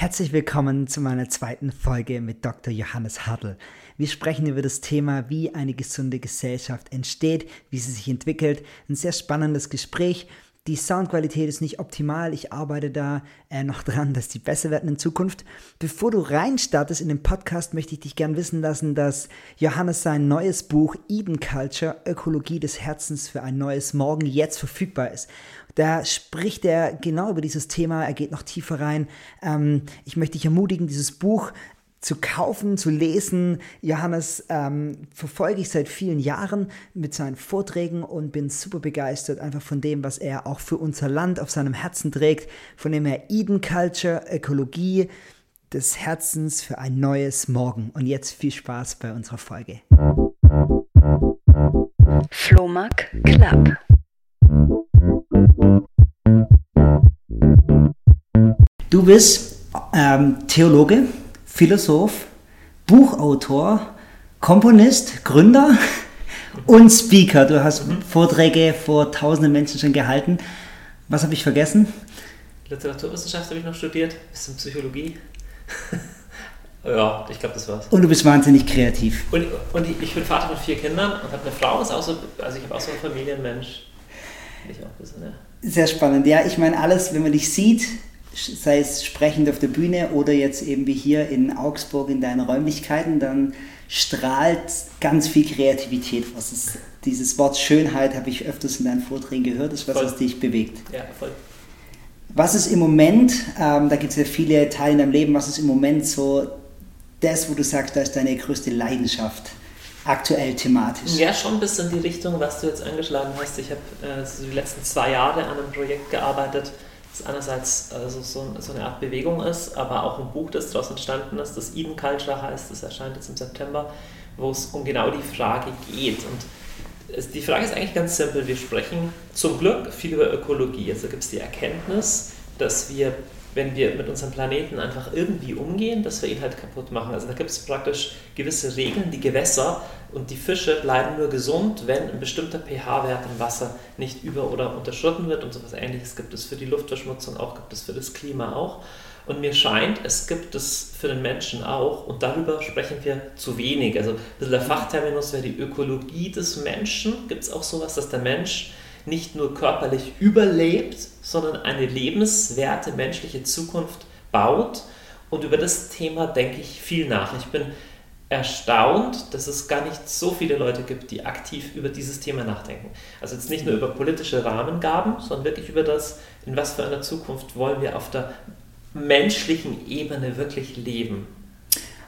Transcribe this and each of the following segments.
Herzlich willkommen zu meiner zweiten Folge mit Dr. Johannes Hartl. Wir sprechen über das Thema, wie eine gesunde Gesellschaft entsteht, wie sie sich entwickelt. Ein sehr spannendes Gespräch. Die Soundqualität ist nicht optimal. Ich arbeite da äh, noch dran, dass die besser werden in Zukunft. Bevor du reinstartest in den Podcast, möchte ich dich gern wissen lassen, dass Johannes sein neues Buch Eden Culture, Ökologie des Herzens für ein neues Morgen, jetzt verfügbar ist. Da spricht er genau über dieses Thema, er geht noch tiefer rein. Ähm, ich möchte dich ermutigen, dieses Buch zu kaufen, zu lesen. Johannes ähm, verfolge ich seit vielen Jahren mit seinen Vorträgen und bin super begeistert einfach von dem, was er auch für unser Land auf seinem Herzen trägt, von dem er Eden Culture, Ökologie des Herzens für ein neues Morgen. Und jetzt viel Spaß bei unserer Folge. Flohmark Club. Du bist ähm, Theologe, Philosoph, Buchautor, Komponist, Gründer und Speaker. Du hast. Vorträge vor tausenden Menschen schon gehalten. Was habe ich vergessen? Literaturwissenschaft habe ich noch studiert, bisschen Psychologie. ja, ich glaube, das war's. Und du bist wahnsinnig kreativ. Und, und ich bin Vater von vier Kindern und habe eine Frau, ist auch so, also ich habe auch so einen Familienmensch. Ich auch ein bisschen, ja. Sehr spannend. Ja, ich meine, alles, wenn man dich sieht, sei es sprechend auf der Bühne oder jetzt eben wie hier in Augsburg in deinen Räumlichkeiten, dann strahlt ganz viel Kreativität aus. Das, dieses Wort Schönheit habe ich öfters in deinen Vorträgen gehört, das ist was, voll. was dich bewegt. Ja, voll. Was ist im Moment, ähm, da gibt es ja viele Teile in deinem Leben, was ist im Moment so das, wo du sagst, da ist deine größte Leidenschaft? aktuell thematisch? Ja, schon bis in die Richtung, was du jetzt angeschlagen hast. Ich habe äh, so die letzten zwei Jahre an einem Projekt gearbeitet, das einerseits also so, so, eine Art Bewegung ist, aber auch ein Buch, das daraus entstanden ist, das Eden Culture heißt, das erscheint jetzt im September, wo es um genau die Frage geht. Und es, die Frage ist eigentlich ganz simpel. Wir sprechen zum Glück viel über Ökologie. Also gibt es die Erkenntnis, dass wir wenn wir mit unserem Planeten einfach irgendwie umgehen, dass wir ihn halt kaputt machen. Also da gibt es praktisch gewisse Regeln, die Gewässer und die Fische bleiben nur gesund, wenn ein bestimmter pH-Wert im Wasser nicht über- oder unterschritten wird und so etwas ähnliches gibt es für die Luftverschmutzung auch, gibt es für das Klima auch. Und mir scheint, es gibt es für den Menschen auch und darüber sprechen wir zu wenig. Also ein bisschen der Fachterminus wäre die Ökologie des Menschen. Gibt es auch sowas, dass der Mensch nicht nur körperlich überlebt, sondern eine lebenswerte menschliche Zukunft baut. Und über das Thema denke ich viel nach. Ich bin erstaunt, dass es gar nicht so viele Leute gibt, die aktiv über dieses Thema nachdenken. Also jetzt nicht nur über politische Rahmengaben, sondern wirklich über das, in was für einer Zukunft wollen wir auf der menschlichen Ebene wirklich leben.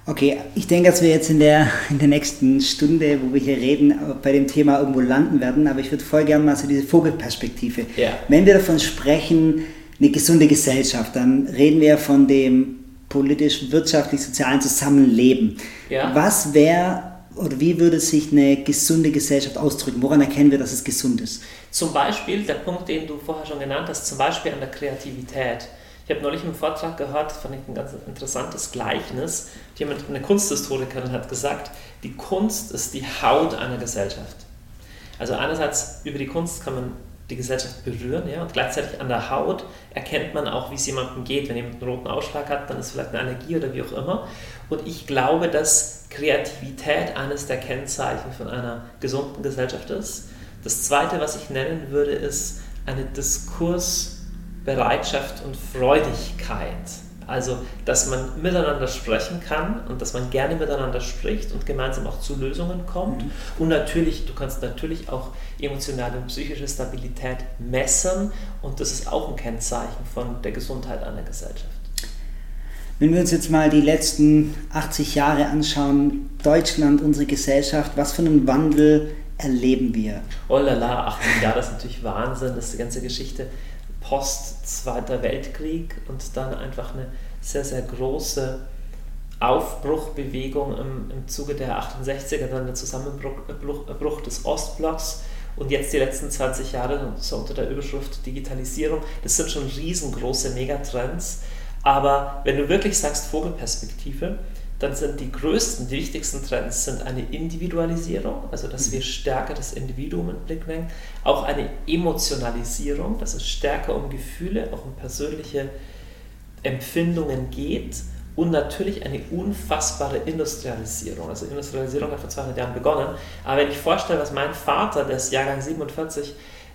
Okay, ich denke, dass wir jetzt in der, in der nächsten Stunde, wo wir hier reden, bei dem Thema irgendwo landen werden. Aber ich würde voll gerne mal so diese Vogelperspektive. Ja. Wenn wir davon sprechen, eine gesunde Gesellschaft, dann reden wir von dem politisch, wirtschaftlich, sozialen Zusammenleben. Ja. Was wäre oder wie würde sich eine gesunde Gesellschaft ausdrücken? Woran erkennen wir, dass es gesund ist? Zum Beispiel, der Punkt, den du vorher schon genannt hast, zum Beispiel an der Kreativität. Ich habe neulich einen Vortrag gehört, fand ich ein ganz interessantes Gleichnis. Jemand, eine Kunsthistorikerin hat gesagt, die Kunst ist die Haut einer Gesellschaft. Also einerseits über die Kunst kann man die Gesellschaft berühren, ja, und gleichzeitig an der Haut erkennt man auch, wie es jemandem geht. Wenn jemand einen roten Ausschlag hat, dann ist vielleicht eine Allergie oder wie auch immer. Und ich glaube, dass Kreativität eines der Kennzeichen von einer gesunden Gesellschaft ist. Das zweite, was ich nennen würde, ist eine Diskurs- Bereitschaft und Freudigkeit. Also, dass man miteinander sprechen kann und dass man gerne miteinander spricht und gemeinsam auch zu Lösungen kommt. Mhm. Und natürlich, du kannst natürlich auch emotionale und psychische Stabilität messen und das ist auch ein Kennzeichen von der Gesundheit einer Gesellschaft. Wenn wir uns jetzt mal die letzten 80 Jahre anschauen, Deutschland, unsere Gesellschaft, was für einen Wandel erleben wir? Oh la la, 80 Jahre, das ist natürlich Wahnsinn, das ist die ganze Geschichte Post-Zweiter Weltkrieg und dann einfach eine sehr, sehr große Aufbruchbewegung im, im Zuge der 68er, dann der Zusammenbruch des Ostblocks und jetzt die letzten 20 Jahre so unter der Überschrift Digitalisierung. Das sind schon riesengroße Megatrends. Aber wenn du wirklich sagst Vogelperspektive, dann sind die größten, die wichtigsten Trends sind eine Individualisierung, also dass wir stärker das Individuum in den Blick nehmen, auch eine Emotionalisierung, dass es stärker um Gefühle, auch um persönliche Empfindungen geht und natürlich eine unfassbare Industrialisierung. Also Industrialisierung hat vor 200 Jahren begonnen. Aber wenn ich vorstelle, was mein Vater, der ist Jahrgang 47,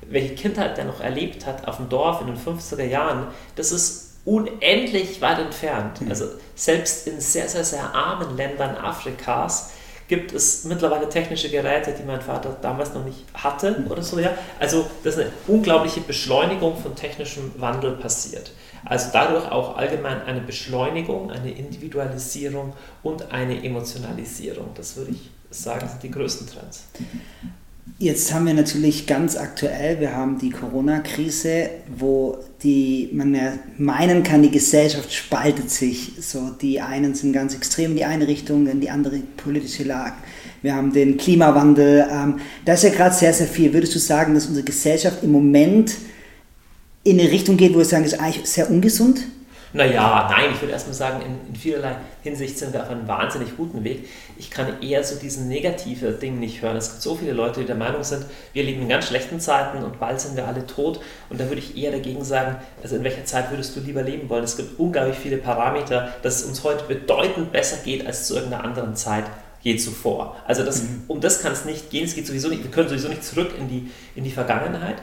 welche Kindheit der noch erlebt hat auf dem Dorf in den 50er Jahren, das ist unendlich weit entfernt. Also selbst in sehr, sehr, sehr armen Ländern Afrikas gibt es mittlerweile technische Geräte, die mein Vater damals noch nicht hatte oder so. Ja? Also das ist eine unglaubliche Beschleunigung von technischem Wandel passiert. Also dadurch auch allgemein eine Beschleunigung, eine Individualisierung und eine Emotionalisierung. Das würde ich sagen, sind die größten Trends. Jetzt haben wir natürlich ganz aktuell, wir haben die Corona-Krise, wo die, man ja meinen kann, die Gesellschaft spaltet sich. So, die einen sind ganz extrem in die eine Richtung, in die andere politische Lagen. Wir haben den Klimawandel. Ähm, da ist ja gerade sehr, sehr viel. Würdest du sagen, dass unsere Gesellschaft im Moment in eine Richtung geht, wo wir sagen, das ist eigentlich sehr ungesund? Naja, nein, ich würde erstmal sagen, in, in, vielerlei Hinsicht sind wir auf einem wahnsinnig guten Weg. Ich kann eher so diesen negative Ding nicht hören. Es gibt so viele Leute, die der Meinung sind, wir leben in ganz schlechten Zeiten und bald sind wir alle tot. Und da würde ich eher dagegen sagen, also in welcher Zeit würdest du lieber leben wollen? Es gibt unglaublich viele Parameter, dass es uns heute bedeutend besser geht als zu irgendeiner anderen Zeit je zuvor. Also das, mhm. um das kann es nicht gehen. Es geht sowieso nicht, wir können sowieso nicht zurück in die, in die Vergangenheit.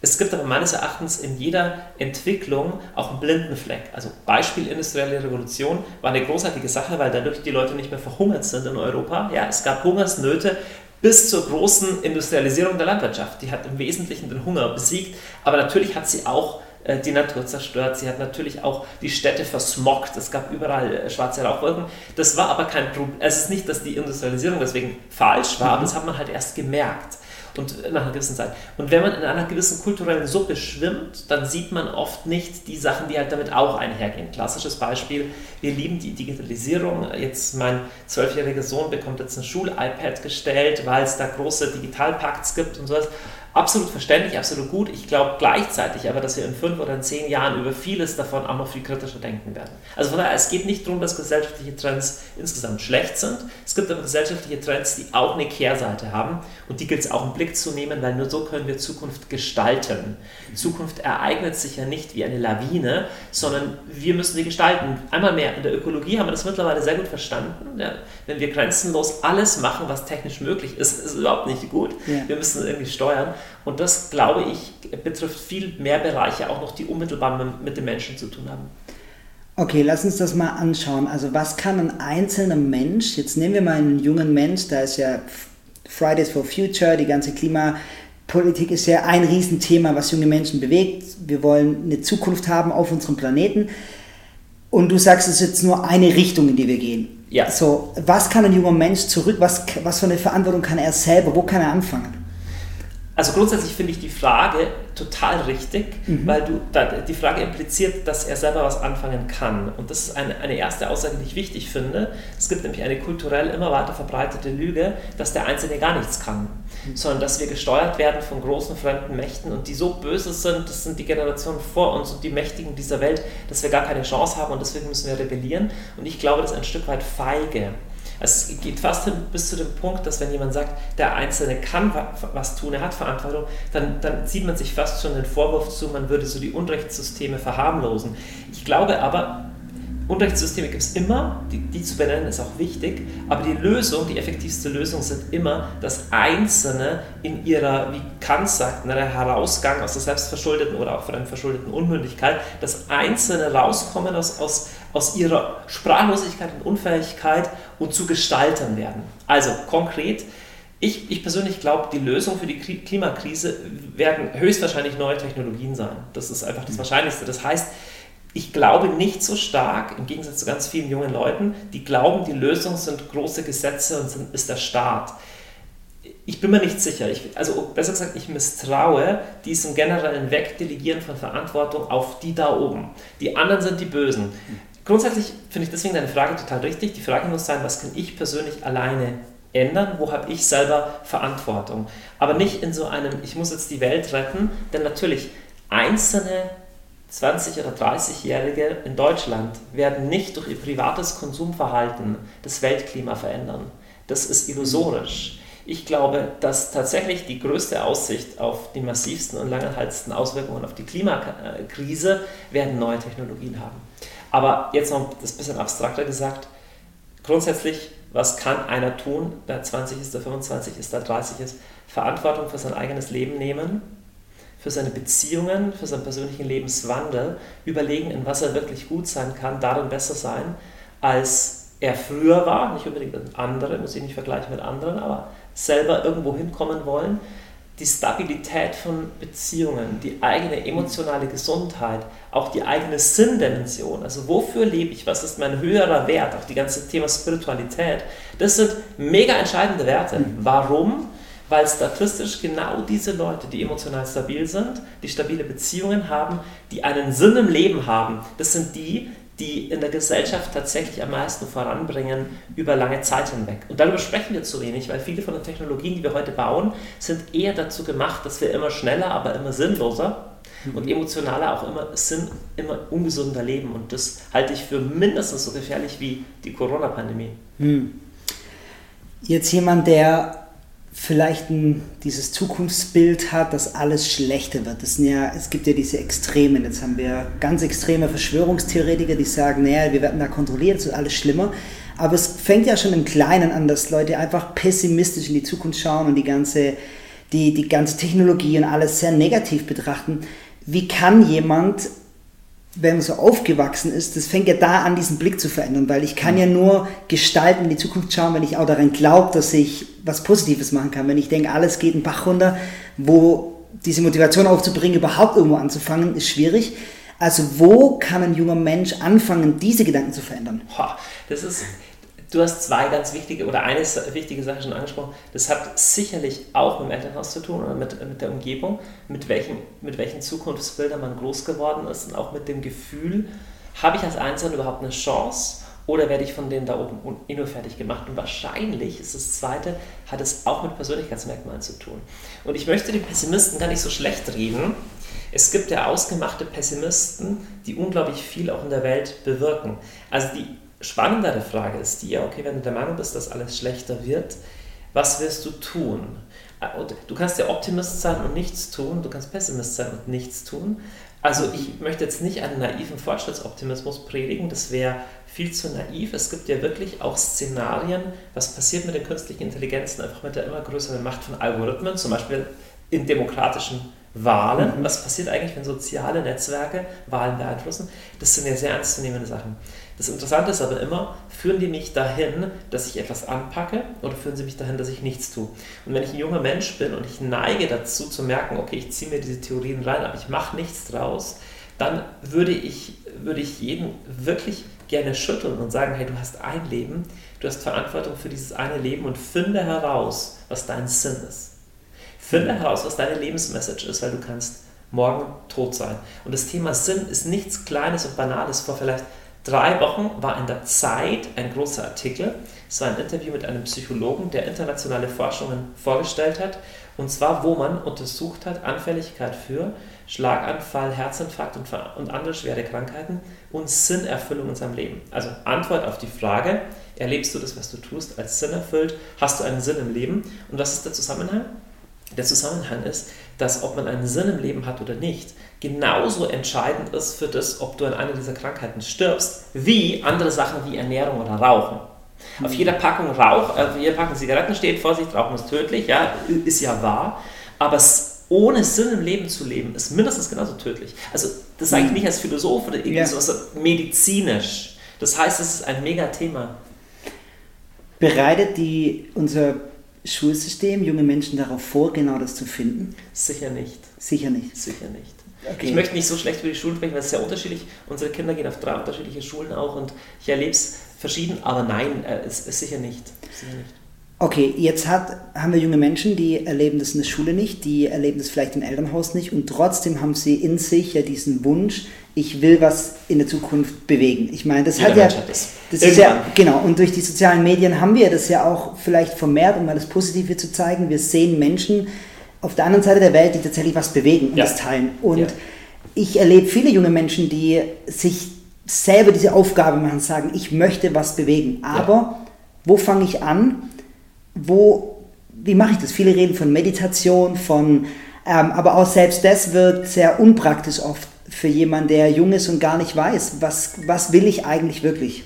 Es gibt aber meines Erachtens in jeder Entwicklung auch einen blinden Fleck. Also Beispiel industrielle Revolution war eine großartige Sache, weil dadurch die Leute nicht mehr verhungert sind in Europa. Ja, es gab Hungersnöte bis zur großen Industrialisierung der Landwirtschaft. Die hat im Wesentlichen den Hunger besiegt, aber natürlich hat sie auch äh, die Natur zerstört. Sie hat natürlich auch die Städte versmockt. Es gab überall äh, schwarze Rauchwolken. Das war aber kein Problem. Es ist nicht, dass die Industrialisierung deswegen falsch war, mhm. aber das hat man halt erst gemerkt und nach einer gewissen Zeit. Und wenn man in einer gewissen kulturellen Suppe schwimmt, dann sieht man oft nicht die Sachen, die halt damit auch einhergehen. Klassisches Beispiel, wir lieben die Digitalisierung. Jetzt mein zwölfjähriger Sohn bekommt jetzt ein Schul-iPad gestellt, weil es da große Digitalpakts gibt und sowas absolut verständlich, absolut gut. Ich glaube gleichzeitig aber, dass wir in fünf oder in zehn Jahren über vieles davon auch noch viel kritischer denken werden. Also von daher, es geht nicht darum, dass gesellschaftliche Trends insgesamt schlecht sind. Es gibt aber gesellschaftliche Trends, die auch eine Kehrseite haben und die gilt es auch im Blick zu nehmen, weil nur so können wir Zukunft gestalten. Zukunft ereignet sich ja nicht wie eine Lawine, sondern wir müssen sie gestalten. Einmal mehr, in der Ökologie haben wir das mittlerweile sehr gut verstanden. Ja, wenn wir grenzenlos alles machen, was technisch möglich ist, ist überhaupt nicht gut. Ja. Wir müssen irgendwie steuern. Und das, glaube ich, betrifft viel mehr Bereiche, auch noch die unmittelbar mit den Menschen zu tun haben. Okay, lass uns das mal anschauen. Also was kann ein einzelner Mensch, jetzt nehmen wir mal einen jungen Mensch, da ist ja Fridays for Future, die ganze Klimapolitik ist ja ein Riesenthema, was junge Menschen bewegt. Wir wollen eine Zukunft haben auf unserem Planeten. Und du sagst, es ist jetzt nur eine Richtung, in die wir gehen. Ja. So, was kann ein junger Mensch zurück, was, was für eine Verantwortung kann er selber, wo kann er anfangen? Also grundsätzlich finde ich die Frage total richtig, mhm. weil du, die Frage impliziert, dass er selber was anfangen kann. Und das ist eine, eine erste Aussage, die ich wichtig finde. Es gibt nämlich eine kulturell immer weiter verbreitete Lüge, dass der Einzelne gar nichts kann, mhm. sondern dass wir gesteuert werden von großen fremden Mächten und die so böse sind, das sind die Generationen vor uns und die Mächtigen dieser Welt, dass wir gar keine Chance haben und deswegen müssen wir rebellieren. Und ich glaube, das ist ein Stück weit feige. Es geht fast hin bis zu dem Punkt, dass wenn jemand sagt, der Einzelne kann was tun, er hat Verantwortung, dann, dann zieht man sich fast schon den Vorwurf zu, man würde so die Unrechtssysteme verharmlosen. Ich glaube aber, Unrechtssysteme gibt es immer, die, die, zu benennen ist auch wichtig, aber die Lösung, die effektivste Lösung sind immer, dass Einzelne in ihrer, wie Kant sagt, in einer Herausgang aus der selbstverschuldeten oder auch von einer verschuldeten Unmündigkeit, dass Einzelne rauskommen aus, aus, aus ihrer Sprachlosigkeit und Unfähigkeit und zu Gestaltern werden. Also konkret, ich, ich, persönlich glaube, die Lösung für die Klimakrise werden höchstwahrscheinlich neue Technologien sein. Das ist einfach das mhm. Wahrscheinlichste. Das heißt, ich glaube nicht so stark, im Gegensatz zu ganz vielen jungen Leuten, die glauben, die Lösung sind große Gesetze und sind, ist der Staat. Ich bin mir nicht sicher. Ich, also besser gesagt, ich misstraue diesem generellen Wegdelegieren von Verantwortung auf die da oben. Die anderen sind die Bösen. Grundsätzlich finde ich deswegen deine Frage total richtig. Die Frage muss sein, was kann ich persönlich alleine ändern? Wo habe ich selber Verantwortung? Aber nicht in so einem, ich muss jetzt die Welt retten, denn natürlich einzelne 20- oder 30-Jährige in Deutschland werden nicht durch ihr privates Konsumverhalten das Weltklima verändern. Das ist illusorisch. Ich glaube, dass tatsächlich die größte Aussicht auf die massivsten und langanhaltendsten Auswirkungen auf die Klimakrise werden neue Technologien haben. Aber jetzt noch das bisschen abstrakter gesagt, grundsätzlich, was kann einer tun, der 20 ist, der 25 ist, der 30 ist, Verantwortung für sein eigenes Leben nehmen, für seine Beziehungen, für seinen persönlichen Lebenswandel, überlegen, in was er wirklich gut sein kann, darin besser sein, als er früher war, nicht unbedingt mit anderen, muss ich nicht vergleichen mit anderen, aber selber irgendwo hinkommen wollen, die Stabilität von Beziehungen, die eigene emotionale Gesundheit, auch die eigene Sinndimension, also wofür lebe ich, was ist mein höherer Wert, auch die ganze Thema Spiritualität, das sind mega entscheidende Werte. Mhm. Warum? Weil statistisch genau diese Leute, die emotional stabil sind, die stabile Beziehungen haben, die einen Sinn im Leben haben, das sind die, die in der Gesellschaft tatsächlich am meisten voranbringen über lange Zeit hinweg. Und darüber sprechen wir zu wenig, weil viele von den Technologien, die wir heute bauen, sind eher dazu gemacht, dass wir immer schneller, aber immer sinnloser und mhm. emotionaler auch immer Sinn, immer ungesunder leben. Und das halte ich für mindestens so gefährlich wie die Corona-Pandemie. Hm. Jetzt jemand, der vielleicht ein, dieses Zukunftsbild hat, dass alles schlechter wird. Das ja, es gibt ja diese Extremen. Jetzt haben wir ganz extreme Verschwörungstheoretiker, die sagen, naja, wir werden da kontrolliert, es wird alles schlimmer. Aber es fängt ja schon im Kleinen an, dass Leute einfach pessimistisch in die Zukunft schauen und die ganze, die, die ganze Technologie und alles sehr negativ betrachten. Wie kann jemand wenn man so aufgewachsen ist, das fängt ja da an, diesen Blick zu verändern, weil ich kann ja nur gestalten, in die Zukunft schauen, wenn ich auch daran glaube, dass ich was Positives machen kann. Wenn ich denke, alles geht einen Bach runter, wo diese Motivation aufzubringen, überhaupt irgendwo anzufangen, ist schwierig. Also wo kann ein junger Mensch anfangen, diese Gedanken zu verändern? Das ist Du hast zwei ganz wichtige oder eine wichtige Sache schon angesprochen. Das hat sicherlich auch mit dem Elternhaus zu tun oder mit, mit der Umgebung, mit welchen, mit welchen Zukunftsbildern man groß geworden ist und auch mit dem Gefühl, habe ich als Einzelner überhaupt eine Chance oder werde ich von denen da oben eh nur fertig gemacht? Und wahrscheinlich ist das Zweite, hat es auch mit Persönlichkeitsmerkmalen zu tun. Und ich möchte den Pessimisten gar nicht so schlecht reden. Es gibt ja ausgemachte Pessimisten, die unglaublich viel auch in der Welt bewirken. Also die spannendere Frage ist die, okay, wenn du der Meinung bist, dass alles schlechter wird, was wirst du tun? Du kannst ja Optimist sein und nichts tun, du kannst Pessimist sein und nichts tun. Also ich möchte jetzt nicht einen naiven Fortschrittsoptimismus predigen, das wäre viel zu naiv. Es gibt ja wirklich auch Szenarien, was passiert mit den künstlichen Intelligenzen, einfach mit der immer größeren Macht von Algorithmen, zum Beispiel in demokratischen Wahlen. Mhm. Was passiert eigentlich, wenn soziale Netzwerke Wahlen beeinflussen? Das sind ja sehr ernstzunehmende Sachen. Das Interessante ist aber immer, führen die mich dahin, dass ich etwas anpacke oder führen sie mich dahin, dass ich nichts tue? Und wenn ich ein junger Mensch bin und ich neige dazu zu merken, okay, ich ziehe mir diese Theorien rein, aber ich mache nichts draus, dann würde ich, würde ich jeden wirklich gerne schütteln und sagen, hey, du hast ein Leben, du hast Verantwortung für dieses eine Leben und finde heraus, was dein Sinn ist. Finde heraus, was deine Lebensmessage ist, weil du kannst morgen tot sein. Und das Thema Sinn ist nichts Kleines und Banales. Vor vielleicht drei Wochen war in der Zeit ein großer Artikel. Es war ein Interview mit einem Psychologen, der internationale Forschungen vorgestellt hat. Und zwar, wo man untersucht hat, Anfälligkeit für Schlaganfall, Herzinfarkt und, und andere schwere Krankheiten und Sinnerfüllung in seinem Leben. Also Antwort auf die Frage, erlebst du das, was du tust, als Sinn erfüllt? Hast du einen Sinn im Leben? Und was ist der Zusammenhang? Der Zusammenhang ist, dass ob man einen Sinn im Leben hat oder nicht, genauso entscheidend ist für das, ob du an einer dieser Krankheiten stirbst, wie andere Sachen wie Ernährung oder Rauchen. Auf jeder Packung Rauch, auf jeder Packung Zigaretten steht, Vorsicht, Rauchen ist tödlich, ja, ist ja wahr, aber ohne Sinn im Leben zu leben, ist mindestens genauso tödlich. Also das sage ich nicht als Philosoph oder irgendwie ja. so medizinisch. Das heißt, es ist ein Mega-Thema. Bereitet die unser Schulsystem junge Menschen darauf vor, genau das zu finden? Sicher nicht. Sicher nicht. Sicher nicht. Okay. Ich möchte nicht so schlecht über die Schulen sprechen, weil es sehr unterschiedlich Unsere Kinder gehen auf drei unterschiedliche Schulen auch und ich erlebe es verschieden, aber nein, äh, es ist sicher nicht. Sicher nicht. Okay, jetzt hat, haben wir junge Menschen, die erleben das in der Schule nicht, die erleben das vielleicht im Elternhaus nicht und trotzdem haben sie in sich ja diesen Wunsch, ich will was in der Zukunft bewegen. Ich meine, das Jeder hat ja, hat das. das ist ja, genau, und durch die sozialen Medien haben wir das ja auch vielleicht vermehrt, um mal das Positive zu zeigen. Wir sehen Menschen auf der anderen Seite der Welt, die tatsächlich was bewegen und ja. das teilen. Und ja. ich erlebe viele junge Menschen, die sich selber diese Aufgabe machen, sagen, ich möchte was bewegen. Aber ja. wo fange ich an? wo, wie mache ich das? Viele reden von Meditation, von, ähm, aber auch selbst das wird sehr unpraktisch oft für jemanden, der jung ist und gar nicht weiß, was, was will ich eigentlich wirklich?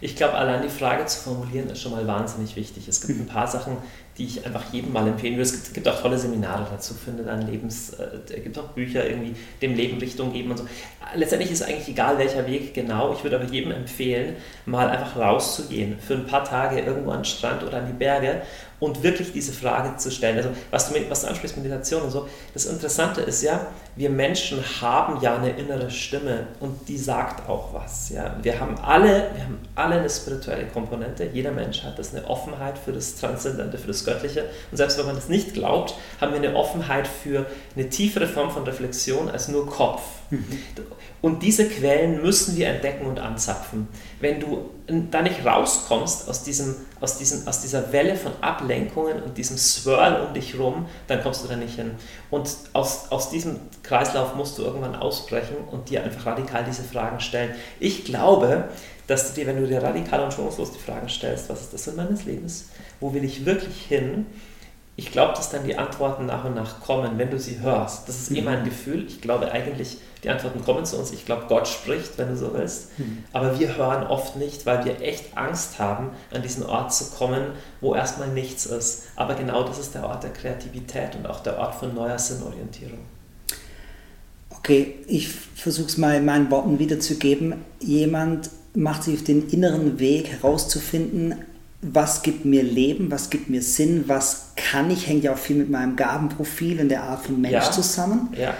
Ich glaube, allein die Frage zu formulieren ist schon mal wahnsinnig wichtig. Es gibt ein paar Sachen, die ich einfach jedem mal empfehlen würde. Es gibt, gibt auch tolle Seminare dazu, finde dann Lebens, äh, gibt auch Bücher irgendwie dem Leben Richtung geben und so. Letztendlich ist eigentlich egal, welcher Weg genau. Ich würde aber jedem empfehlen, mal einfach rauszugehen für ein paar Tage irgendwo an den Strand oder an die Berge und wirklich diese Frage zu stellen. Also was du, was du ansprichst, Meditation und so, das Interessante ist ja, wir Menschen haben ja eine innere Stimme und die sagt auch was. Ja? Wir, haben alle, wir haben alle eine spirituelle Komponente, jeder Mensch hat das, eine Offenheit für das Transzendente, für das Göttliche und selbst wenn man das nicht glaubt, haben wir eine Offenheit für eine tiefere Form von Reflexion als nur Kopf. Mhm. Und diese Quellen müssen wir entdecken und anzapfen. Wenn du da nicht rauskommst aus, diesem, aus, diesem, aus dieser Welle von Ablenkungen und diesem Swirl um dich rum, dann kommst du da nicht hin. Und aus, aus diesem Kreislauf musst du irgendwann ausbrechen und dir einfach radikal diese Fragen stellen. Ich glaube, dass du dir, wenn du dir radikal und schonungslos die Fragen stellst, was ist das Sinn meines Lebens? Wo will ich wirklich hin? Ich glaube, dass dann die Antworten nach und nach kommen, wenn du sie hörst. Das ist eh mein Gefühl. Ich glaube eigentlich, die Antworten kommen zu uns. Ich glaube, Gott spricht, wenn du so willst. Mhm. Aber wir hören oft nicht, weil wir echt Angst haben, an diesen Ort zu kommen, wo erstmal nichts ist. Aber genau das ist der Ort der Kreativität und auch der Ort von neuer Sinnorientierung. Okay, ich versuche es mal in meinen Worten wiederzugeben. Jemand macht sich auf den inneren Weg herauszufinden, was gibt mir Leben, was gibt mir Sinn, was kann ich, hängt ja auch viel mit meinem Gabenprofil und der Art von Mensch ja. zusammen. Ja.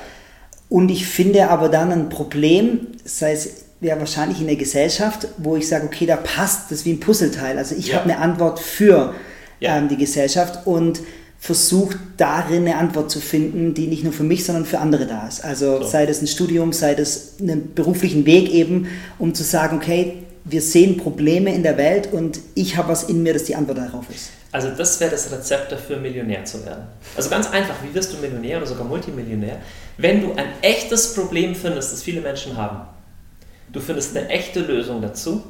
Und ich finde aber dann ein Problem, sei es ja wahrscheinlich in der Gesellschaft, wo ich sage, okay, da passt das wie ein Puzzleteil. Also ich ja. habe eine Antwort für ähm, die Gesellschaft und versuche darin eine Antwort zu finden, die nicht nur für mich, sondern für andere da ist. Also so. sei das ein Studium, sei das einen beruflichen Weg eben, um zu sagen, okay, wir sehen Probleme in der Welt und ich habe was in mir, das die Antwort darauf ist. Also das wäre das Rezept dafür, Millionär zu werden. Also ganz einfach, wie wirst du Millionär oder sogar Multimillionär? Wenn du ein echtes Problem findest, das viele Menschen haben, du findest eine echte Lösung dazu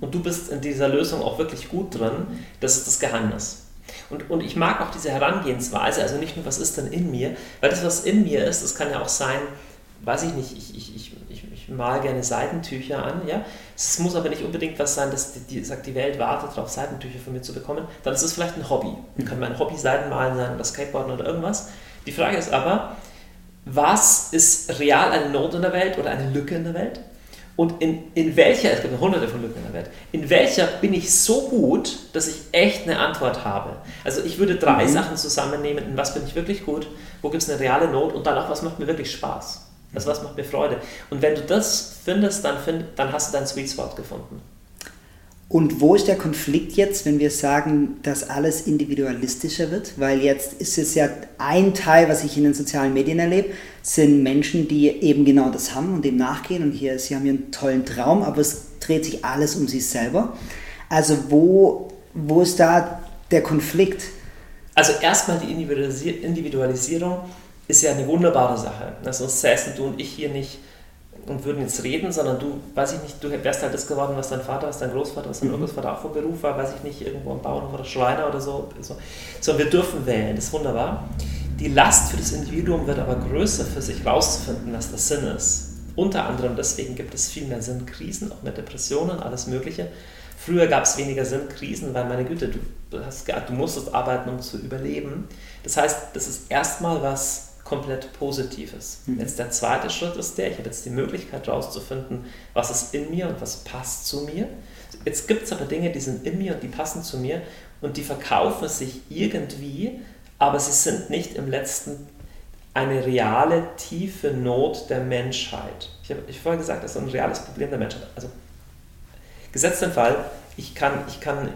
und du bist in dieser Lösung auch wirklich gut drin, das ist das Geheimnis. Und, und ich mag auch diese Herangehensweise, also nicht nur, was ist denn in mir, weil das, was in mir ist, das kann ja auch sein, weiß ich nicht, ich, ich, ich, ich, mal gerne Seitentücher an, ja. Es muss aber nicht unbedingt was sein, dass die, die, sagt, die Welt wartet darauf, Seitentücher von mir zu bekommen. Dann ist es vielleicht ein Hobby. Dann kann mein Hobby Seitenmalen sein oder Skateboarden oder irgendwas. Die Frage ist aber, was ist real eine Not in der Welt oder eine Lücke in der Welt? Und in, in welcher, es gibt hunderte von Lücken in der Welt, in welcher bin ich so gut, dass ich echt eine Antwort habe? Also ich würde drei mhm. Sachen zusammennehmen, in was bin ich wirklich gut, wo gibt es eine reale Not und dann auch, was macht mir wirklich Spaß? Also was macht mir Freude? Und wenn du das findest, dann, find, dann hast du deinen Sweet Spot gefunden. Und wo ist der Konflikt jetzt, wenn wir sagen, dass alles individualistischer wird? Weil jetzt ist es ja ein Teil, was ich in den sozialen Medien erlebe, sind Menschen, die eben genau das haben und dem nachgehen. Und hier, sie haben hier einen tollen Traum, aber es dreht sich alles um sich selber. Also wo, wo ist da der Konflikt? Also erstmal die Individualisierung ist ja eine wunderbare Sache. Also säßen du und ich hier nicht und würden jetzt reden, sondern du, weiß ich nicht, du wärst halt das geworden, was dein Vater, was dein Großvater, was dein mhm. Großvater auch von Beruf war, weiß ich nicht, irgendwo ein Bauernhof oder Schreiner oder so. so. Sondern wir dürfen wählen, das ist wunderbar. Die Last für das Individuum wird aber größer, für sich rauszufinden, was der Sinn ist. Unter anderem deswegen gibt es viel mehr Sinnkrisen, auch mehr Depressionen, alles Mögliche. Früher gab es weniger Sinnkrisen, weil meine Güte, du, hast, du musstest arbeiten, um zu überleben. Das heißt, das ist erstmal was komplett Positives. Mhm. Jetzt der zweite Schritt ist der, ich habe jetzt die Möglichkeit herauszufinden, was ist in mir und was passt zu mir. Jetzt gibt es aber Dinge, die sind in mir und die passen zu mir und die verkaufen sich irgendwie, aber sie sind nicht im letzten eine reale, tiefe Not der Menschheit. Ich habe ich vorher gesagt, das ist ein reales Problem der Menschheit. Also gesetzt den Fall, ich kann, ich kann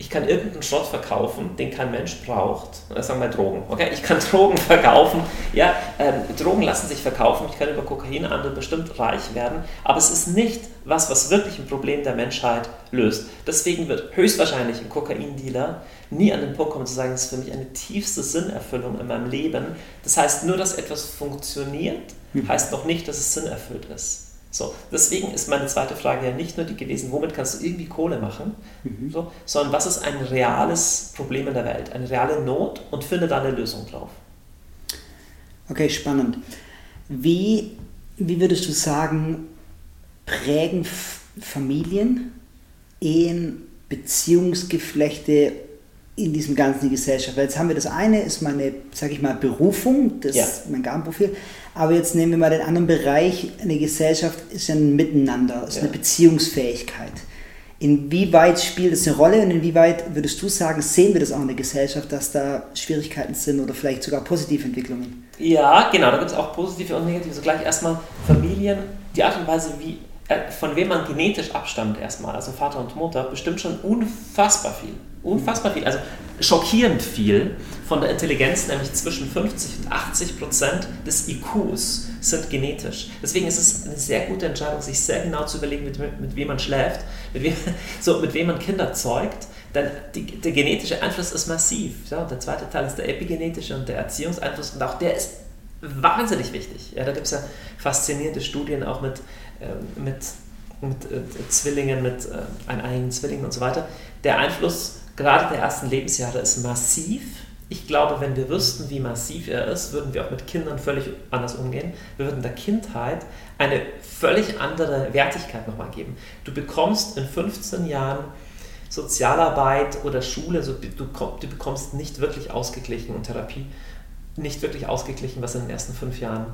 ich kann irgendeinen Schrott verkaufen, den kein Mensch braucht. Sagen wir Drogen. Okay, ich kann Drogen verkaufen. Ja, ähm, Drogen lassen sich verkaufen. Ich kann über Kokainhandel bestimmt reich werden. Aber es ist nicht was, was wirklich ein Problem der Menschheit löst. Deswegen wird höchstwahrscheinlich ein Kokaindealer nie an den Punkt kommen zu sagen, das ist für mich eine tiefste Sinnerfüllung in meinem Leben. Das heißt, nur dass etwas funktioniert, hm. heißt noch nicht, dass es sinnerfüllt ist. So, deswegen ist meine zweite Frage ja nicht nur die gewesen, womit kannst du irgendwie Kohle machen, mhm. so, sondern was ist ein reales Problem in der Welt, eine reale Not und finde da eine Lösung drauf. Okay, spannend. Wie, wie würdest du sagen, prägen Familien, Ehen, Beziehungsgeflechte in diesem ganzen Gesellschaft. Weil jetzt haben wir das eine, ist meine, sag ich mal, Berufung, das Ja. ist mein Gabenprofil. Aber jetzt nehmen wir mal den anderen Bereich. Eine Gesellschaft ist ein Miteinander, ist Ja. eine Beziehungsfähigkeit. Inwieweit spielt das eine Rolle und inwieweit würdest du sagen, sehen wir das auch in der Gesellschaft, dass da Schwierigkeiten sind oder vielleicht sogar Positiventwicklungen? Ja, genau, da gibt es auch positive und negative. So gleich erstmal Familien, die Art und Weise, wie, äh, von wem man genetisch abstammt erstmal, also Vater und Mutter, bestimmt schon unfassbar viel. Unfassbar viel, also schockierend viel von der Intelligenz, nämlich zwischen 50 und 80 Prozent des IQs sind genetisch. Deswegen ist es eine sehr gute Entscheidung, sich sehr genau zu überlegen, mit, mit wem man schläft, mit wem, so, mit wem man Kinder zeugt. Denn die, der genetische Einfluss ist massiv. Ja, der zweite Teil ist der epigenetische und der Erziehungseinfluss und auch der ist wahnsinnig wichtig. Ja, da gibt es ja faszinierende Studien auch mit, ähm, mit, mit äh, Zwillingen, mit äh, eineinigen Zwillingen und so weiter. Der Einfluss gerade der ersten Lebensjahre ist massiv. Ich glaube, wenn wir wüssten, wie massiv er ist, würden wir auch mit Kindern völlig anders umgehen. Wir würden der Kindheit eine völlig andere Wertigkeit nochmal geben. Du bekommst in 15 Jahren Sozialarbeit oder Schule, so, du, du bekommst nicht wirklich ausgeglichen und Therapie nicht wirklich ausgeglichen, was in den ersten fünf Jahren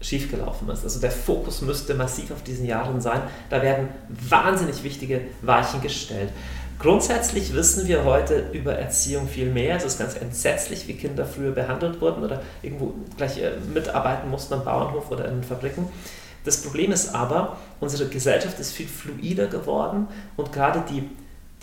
schiefgelaufen ist. Also der Fokus müsste massiv auf diesen Jahren sein. Da werden wahnsinnig wichtige Weichen gestellt. Grundsätzlich wissen wir heute über Erziehung viel mehr. Es ist ganz entsetzlich, wie Kinder früher behandelt wurden oder irgendwo gleich äh, mitarbeiten mussten am Bauernhof oder in den Fabriken. Das Problem ist aber, unsere Gesellschaft ist viel fluider geworden und gerade die,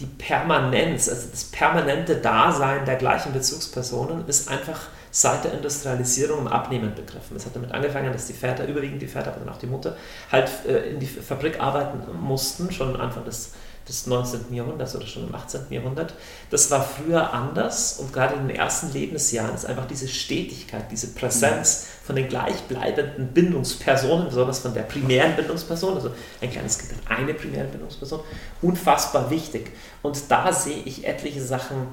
die Permanenz, also das permanente Dasein der gleichen Bezugspersonen ist einfach seit der Industrialisierung im Abnehmen begriffen. Es hat damit angefangen, dass die Väter, überwiegend die Väter, aber dann auch die Mutter, halt äh, in die Fabrik arbeiten mussten, schon Anfang des, des 19. Jahrhunderts oder schon im 18. Jahrhundert. Das war früher anders und gerade in den ersten Lebensjahren ist einfach diese Stetigkeit, diese Präsenz von den gleichbleibenden Bindungspersonen, besonders von der primären Bindungsperson, also ein kleines Kind hat eine primäre Bindungsperson, unfassbar wichtig. Und da sehe ich etliche Sachen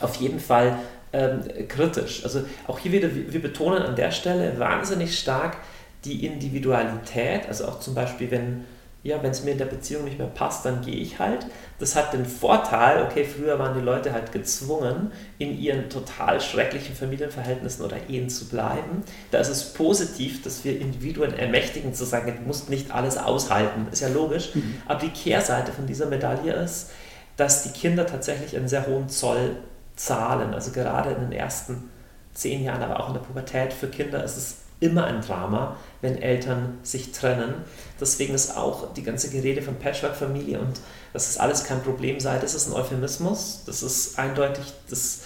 auf jeden Fall ähm, kritisch. Also auch hier wieder, wir betonen an der Stelle wahnsinnig stark die Individualität, also auch zum Beispiel, wenn ja, wenn es mir in der Beziehung nicht mehr passt, dann gehe ich halt. Das hat den Vorteil, okay, früher waren die Leute halt gezwungen, in ihren total schrecklichen Familienverhältnissen oder Ehen zu bleiben. Da ist es positiv, dass wir Individuen ermächtigen, zu sagen, du musst nicht alles aushalten, ist ja logisch. Mhm. Aber die Kehrseite von dieser Medaille ist, dass die Kinder tatsächlich einen sehr hohen Zoll zahlen. Also gerade in den ersten zehn Jahren, aber auch in der Pubertät für Kinder ist es immer ein Drama, wenn Eltern sich trennen. Deswegen ist auch die ganze Gerede von Patchwork-Familie und dass das alles kein Problem sei, das ist ein Euphemismus. Das ist eindeutig, das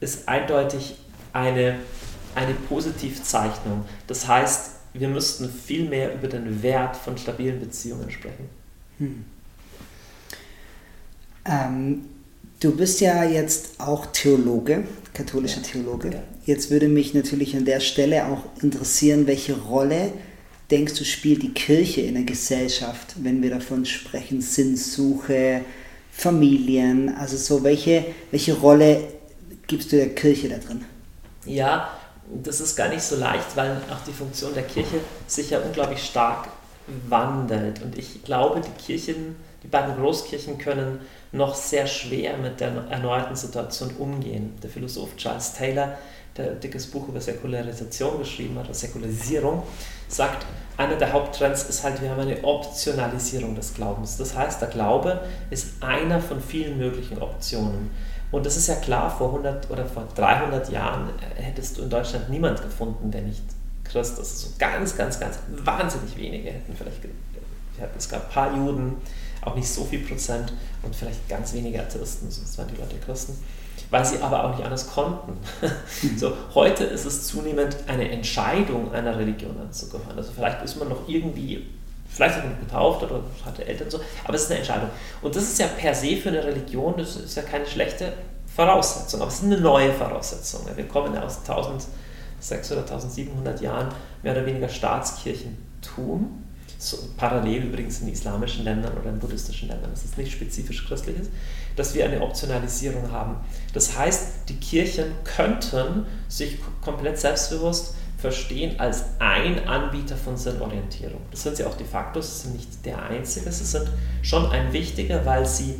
ist eindeutig eine, eine Positivzeichnung. Das heißt, wir müssten viel mehr über den Wert von stabilen Beziehungen sprechen. Hm. Ähm, du bist ja jetzt auch Theologe, katholischer ja. Theologe. Ja. Jetzt würde mich natürlich an der Stelle auch interessieren, welche Rolle denkst du spielt die Kirche in der Gesellschaft, wenn wir davon sprechen, Sinnsuche, Familien, also so, welche, welche Rolle gibst du der Kirche da drin? Ja, das ist gar nicht so leicht, weil auch die Funktion der Kirche sich ja unglaublich stark wandelt. Und ich glaube, die Kirchen, die beiden Großkirchen können noch sehr schwer mit der erneuten Situation umgehen. Der Philosoph Charles Taylor, der ein dickes Buch über Säkularisation geschrieben hat, oder Säkularisierung, sagt, einer der Haupttrends ist halt, wir haben eine Optionalisierung des Glaubens. Das heißt, der Glaube ist einer von vielen möglichen Optionen. Und das ist ja klar, vor 100 oder vor 300 Jahren hättest du in Deutschland niemand gefunden, der nicht Christ ist. So ganz, ganz, ganz wahnsinnig wenige hätten vielleicht, es gab ein paar Juden, auch nicht so viel Prozent und vielleicht ganz wenige Atheisten, sonst waren die Leute Christen, weil sie aber auch nicht anders konnten. so, heute ist es zunehmend eine Entscheidung, einer Religion anzugehören. Also vielleicht ist man noch irgendwie, vielleicht ist man getauft oder hatte Eltern so, aber es ist eine Entscheidung. Und das ist ja per se für eine Religion, das ist ja keine schlechte Voraussetzung, aber es ist eine neue Voraussetzung. Wir kommen ja aus 1600 oder 1700 Jahren mehr oder weniger Staatskirchentum so, parallel übrigens in islamischen Ländern oder in buddhistischen Ländern, das ist nicht spezifisch christliches, dass wir eine Optionalisierung haben. Das heißt, die Kirchen könnten sich komplett selbstbewusst verstehen als ein Anbieter von Sinnorientierung. Das sind sie auch de facto, sie sind nicht der einzige, sie sind schon ein wichtiger, weil sie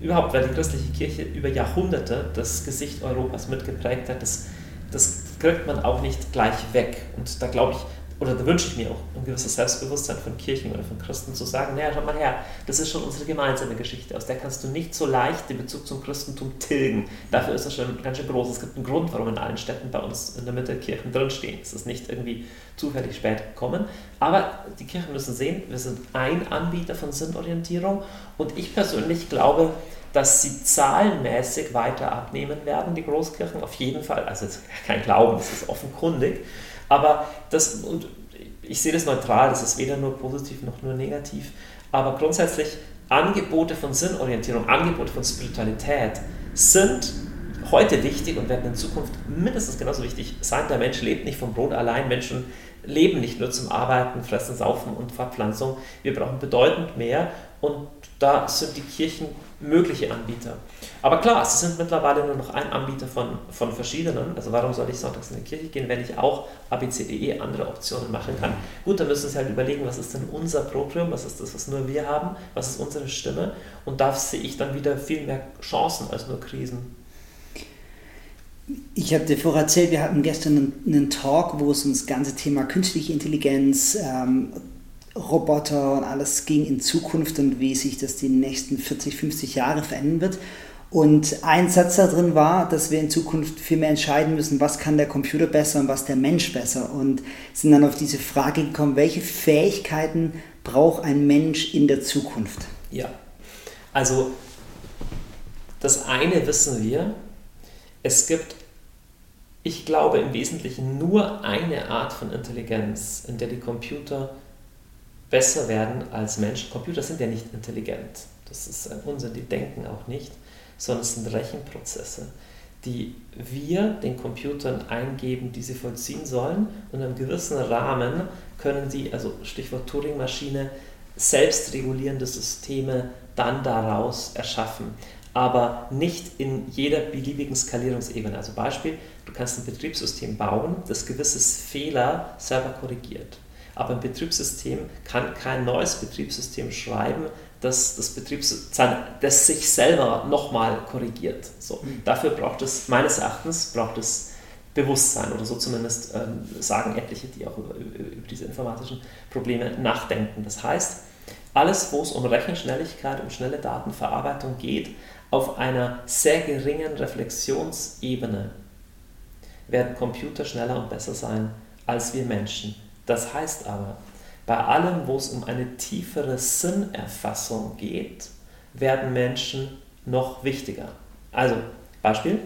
überhaupt, weil die christliche Kirche über Jahrhunderte das Gesicht Europas mitgeprägt hat, das, das kriegt man auch nicht gleich weg. Und da glaube ich, oder da wünsche ich mir auch ein gewisses Selbstbewusstsein von Kirchen oder von Christen zu sagen, naja, schau mal her, das ist schon unsere gemeinsame Geschichte, aus der kannst du nicht so leicht den Bezug zum Christentum tilgen. Dafür ist es schon ganz schön groß. Es gibt einen Grund, warum in allen Städten bei uns in der Mitte Kirchen drinstehen. Es ist nicht irgendwie zufällig spät gekommen. Aber die Kirchen müssen sehen, wir sind ein Anbieter von Sinnorientierung und ich persönlich glaube, dass sie zahlenmäßig weiter abnehmen werden, die Großkirchen, auf jeden Fall. Also kein Glauben, das ist offenkundig. Aber das, und ich sehe das neutral, das ist weder nur positiv noch nur negativ, aber grundsätzlich Angebote von Sinnorientierung, Angebote von Spiritualität sind heute wichtig und werden in Zukunft mindestens genauso wichtig sein. Der Mensch lebt nicht vom Brot allein. Menschen leben nicht nur zum Arbeiten, Fressen, Saufen und Verpflanzung. Wir brauchen bedeutend mehr und da sind die Kirchen mögliche Anbieter. Aber klar, sie sind mittlerweile nur noch ein Anbieter von, von verschiedenen. Also warum soll ich sonntags in die Kirche gehen, wenn ich auch ABCDE andere Optionen machen kann? Gut, dann müssen Sie halt überlegen, was ist denn unser Proprium, was ist das, was nur wir haben, was ist unsere Stimme? Und da sehe ich dann wieder viel mehr Chancen als nur Krisen. Ich habe dir vorher erzählt, wir hatten gestern einen, Talk, wo es um das ganze Thema künstliche Intelligenz, ähm, Roboter und alles ging in Zukunft und wie sich das die nächsten 40, 50 Jahre verändern wird. Und ein Satz da drin war, dass wir in Zukunft viel mehr entscheiden müssen, was kann der Computer besser und was der Mensch besser. Und sind dann auf diese Frage gekommen, welche Fähigkeiten braucht ein Mensch in der Zukunft? Ja, also das eine wissen wir, es gibt, ich glaube im Wesentlichen nur eine Art von Intelligenz, in der die Computer besser werden als Menschen. Computer sind ja nicht intelligent. Das ist ein Unsinn, die denken auch nicht, sondern es sind Rechenprozesse, die wir den Computern eingeben, die sie vollziehen sollen. Und in einem gewissen Rahmen können sie, also Stichwort Turing-Maschine, selbstregulierende Systeme dann daraus erschaffen. Aber nicht in jeder beliebigen Skalierungsebene. Also Beispiel, du kannst ein Betriebssystem bauen, das gewisse Fehler selber korrigiert. Aber ein Betriebssystem kann kein neues Betriebssystem schreiben, das, das, Betriebs das sich selber nochmal korrigiert. So, mhm. Dafür braucht es, meines Erachtens, braucht es Bewusstsein oder so zumindest ähm, sagen etliche, die auch über, über diese informatischen Probleme nachdenken. Das heißt, alles, wo es um Rechenschnelligkeit, um schnelle Datenverarbeitung geht, auf einer sehr geringen Reflexionsebene werden Computer schneller und besser sein als wir Menschen. Das heißt aber, bei allem, wo es um eine tiefere Sinnerfassung geht, werden Menschen noch wichtiger. Also, Beispiel,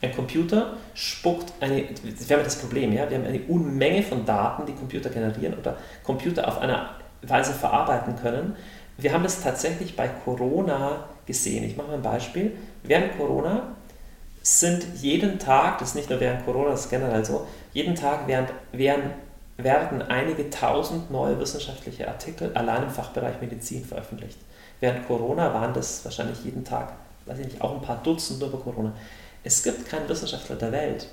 ein Computer spuckt eine, wir haben das Problem, ja, wir haben eine Unmenge von Daten, die Computer generieren oder Computer auf eine Weise verarbeiten können. Wir haben das tatsächlich bei Corona gesehen. Ich mache mal ein Beispiel. Während Corona sind jeden Tag, das ist nicht nur während Corona, das ist generell so, jeden Tag während, während werden einige tausend neue wissenschaftliche Artikel allein im Fachbereich Medizin veröffentlicht. Während Corona waren das wahrscheinlich jeden Tag, weiß ich nicht, auch ein paar Dutzend über Corona. Es gibt keinen Wissenschaftler der Welt,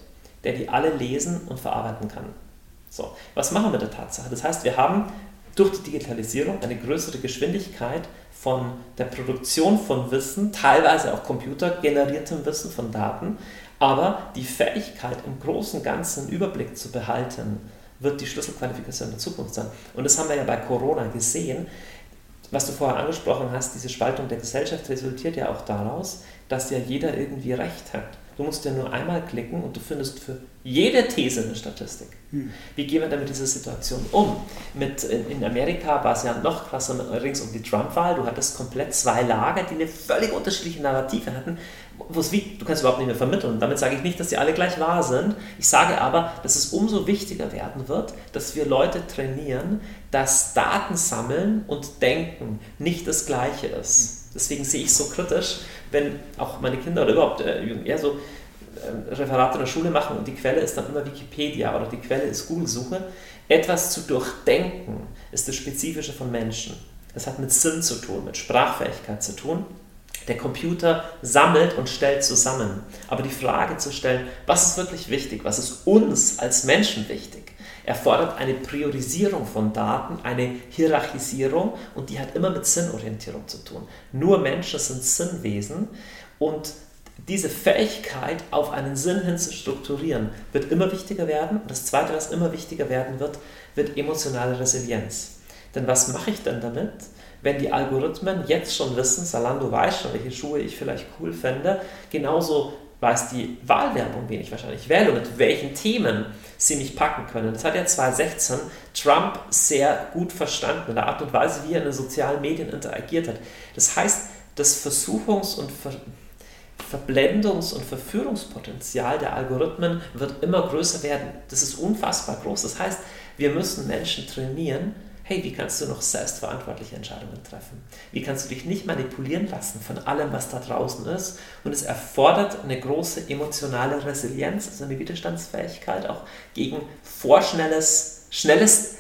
der die alle lesen und verarbeiten kann. So, was machen wir mit der Tatsache? Das heißt, wir haben durch die Digitalisierung eine größere Geschwindigkeit von der Produktion von Wissen, teilweise auch computergeneriertem Wissen von Daten, aber die Fähigkeit, im großen Ganzen Überblick zu behalten, wird die Schlüsselqualifikation der Zukunft sein. Und das haben wir ja bei Corona gesehen. Was du vorher angesprochen hast, diese Spaltung der Gesellschaft resultiert ja auch daraus, dass ja jeder irgendwie Recht hat. Du musst ja nur einmal klicken und du findest für jede These eine Statistik. Hm. Wie gehen wir dann mit dieser Situation um? Mit, in, Amerika war es ja noch krasser rings um die Trump-Wahl. Du hattest komplett zwei Lager, die eine völlig unterschiedliche Narrative hatten. Wo's wie, du kannst überhaupt nicht mehr vermitteln. Damit sage ich nicht, dass sie alle gleich wahr sind. Ich sage aber, dass es umso wichtiger werden wird, dass wir Leute trainieren, dass Daten sammeln und denken nicht das Gleiche ist. Deswegen sehe ich es so kritisch, wenn auch meine Kinder oder überhaupt äh, so äh, Referate in der Schule machen und die Quelle ist dann immer Wikipedia oder die Quelle ist Google-Suche. Etwas zu durchdenken ist das Spezifische von Menschen. Es hat mit Sinn zu tun, mit Sprachfähigkeit zu tun. Der Computer sammelt und stellt zusammen. Aber die Frage zu stellen, was ist wirklich wichtig, was ist uns als Menschen wichtig, erfordert eine Priorisierung von Daten, eine Hierarchisierung und die hat immer mit Sinnorientierung zu tun. Nur Menschen sind Sinnwesen und diese Fähigkeit, auf einen Sinn hin zu strukturieren, wird immer wichtiger werden. Und das Zweite, was immer wichtiger werden wird, wird emotionale Resilienz. Denn was mache ich denn damit, wenn die Algorithmen jetzt schon wissen, Salando weiß schon, welche Schuhe ich vielleicht cool fände, genauso weiß die Wahlwerbung, wen ich wahrscheinlich wähle und mit welchen Themen sie mich packen können. Das hat ja 2016 Trump sehr gut verstanden in der Art und Weise, wie er in den sozialen Medien interagiert hat. Das heißt, das Versuchungs- und Ver Verblendungs- und Verführungspotenzial der Algorithmen wird immer größer werden. Das ist unfassbar groß. Das heißt, wir müssen Menschen trainieren, hey, wie kannst du noch selbstverantwortliche Entscheidungen treffen? Wie kannst du dich nicht manipulieren lassen von allem, was da draußen ist? Und es erfordert eine große emotionale Resilienz, also eine Widerstandsfähigkeit auch gegen vorschnelles, schnelles,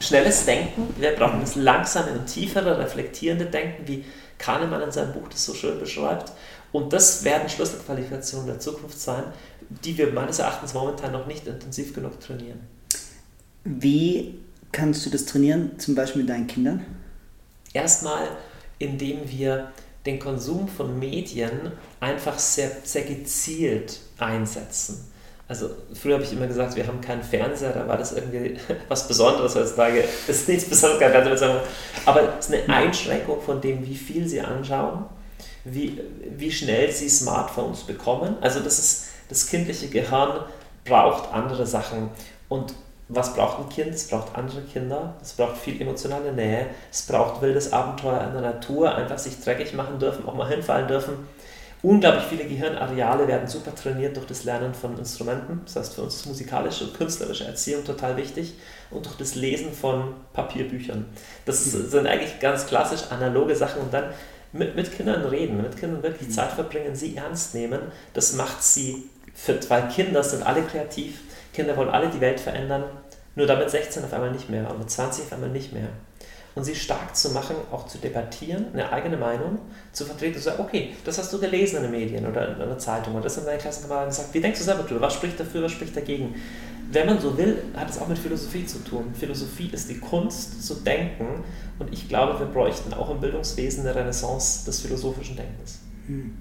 schnelles Denken. Wir brauchen das langsame und tiefere, reflektierende Denken, wie Kahnemann in seinem Buch das so schön beschreibt. Und das werden Schlüsselqualifikationen der Zukunft sein, die wir meines Erachtens momentan noch nicht intensiv genug trainieren. Wie kannst du das trainieren, zum Beispiel mit deinen Kindern? Erstmal, indem wir den Konsum von Medien einfach sehr, sehr gezielt einsetzen. Also früher habe ich immer gesagt, wir haben keinen Fernseher, da war das irgendwie was Besonderes heutzutage. Es ist nichts Besonderes, kein Fernseher, aber es ist eine Einschränkung von dem, wie viel sie anschauen, wie, wie schnell sie Smartphones bekommen. Also das ist das kindliche Gehirn braucht andere Sachen und was braucht ein Kind? Es braucht andere Kinder, es braucht viel emotionale Nähe, es braucht wildes Abenteuer in der Natur, einfach sich dreckig machen dürfen, auch mal hinfallen dürfen. Unglaublich viele Gehirnareale werden super trainiert durch das Lernen von Instrumenten. Das heißt, für uns ist musikalische und künstlerische Erziehung total wichtig und durch das Lesen von Papierbüchern. Das mhm. sind eigentlich ganz klassisch analoge Sachen und dann mit, mit Kindern reden, mit Kindern wirklich mhm. Zeit verbringen, sie ernst nehmen. Das macht sie fit, weil Kinder sind alle kreativ Kinder wollen alle die Welt verändern, nur damit 16 auf einmal nicht mehr und mit 20 auf einmal nicht mehr. Und sie stark zu machen, auch zu debattieren, eine eigene Meinung zu vertreten, zu sagen, okay, das hast du gelesen in den Medien oder in einer Zeitung und das sind deine Klassenkameraden gesagt, wie denkst du selber drüber, was spricht dafür, was spricht dagegen? Wenn man so will, hat es auch mit Philosophie zu tun. Philosophie ist die Kunst zu denken und ich glaube, wir bräuchten auch im Bildungswesen eine Renaissance des philosophischen Denkens. Hm.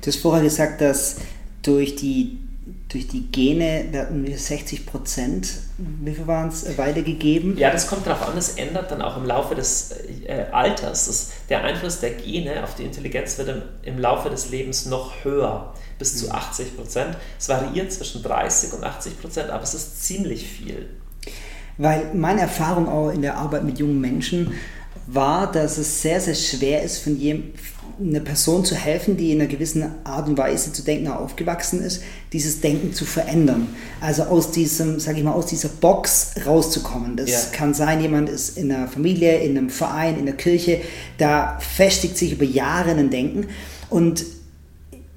Du hast vorher gesagt, dass durch die durch die Gene werden 60 Prozent, wie viel waren es, weitergegeben? Ja, das kommt darauf an, es ändert dann auch im Laufe des äh, Alters. Das, der Einfluss der Gene auf die Intelligenz wird im, im Laufe des Lebens noch höher, bis zu 80 mhm. Prozent. Es variiert zwischen 30 und 80 Prozent, aber es ist ziemlich viel. Weil meine Erfahrung auch in der Arbeit mit jungen Menschen war, dass es sehr, sehr schwer ist, von jedem, einer Person zu helfen, die in einer gewissen Art und Weise zu denken aufgewachsen ist, dieses Denken zu verändern. Also aus diesem, sage ich mal, aus dieser Box rauszukommen. Das ja. kann sein, jemand ist in einer Familie, in einem Verein, in der Kirche, da festigt sich über Jahre ein Denken und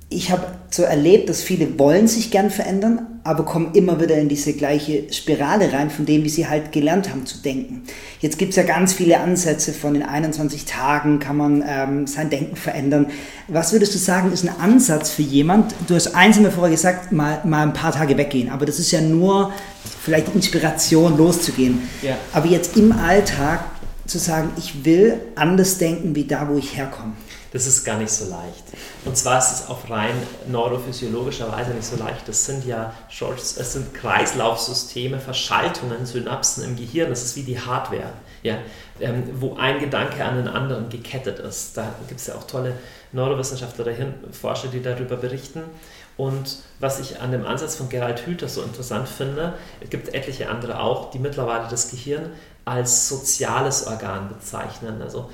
ich habe so erlebt, dass viele wollen sich gern verändern, aber kommen immer wieder in diese gleiche Spirale rein, von dem, wie sie halt gelernt haben zu denken. Jetzt gibt es ja ganz viele Ansätze von den 21 Tagen kann man ähm, sein Denken verändern. Was würdest du sagen, ist ein Ansatz für jemand? Du hast eins immer vorher gesagt, mal, mal ein paar Tage weggehen, aber das ist ja nur vielleicht Inspiration, loszugehen. Ja. Aber jetzt im Alltag zu sagen, ich will anders denken wie da, wo ich herkomme das ist gar nicht so leicht. Und zwar ist es auf rein neurophysiologischer Weise nicht so leicht. Das sind ja es sind Kreislaufsysteme, Verschaltungen, Synapsen im Gehirn. Das ist wie die Hardware, ja, ähm, wo ein Gedanke an den anderen gekettet ist. Da gibt es ja auch tolle Neurowissenschaftler, dahin, Forscher, die darüber berichten. Und was ich an dem Ansatz von Gerald Hüther so interessant finde, es gibt etliche andere auch, die mittlerweile das Gehirn als soziales Organ bezeichnen. Also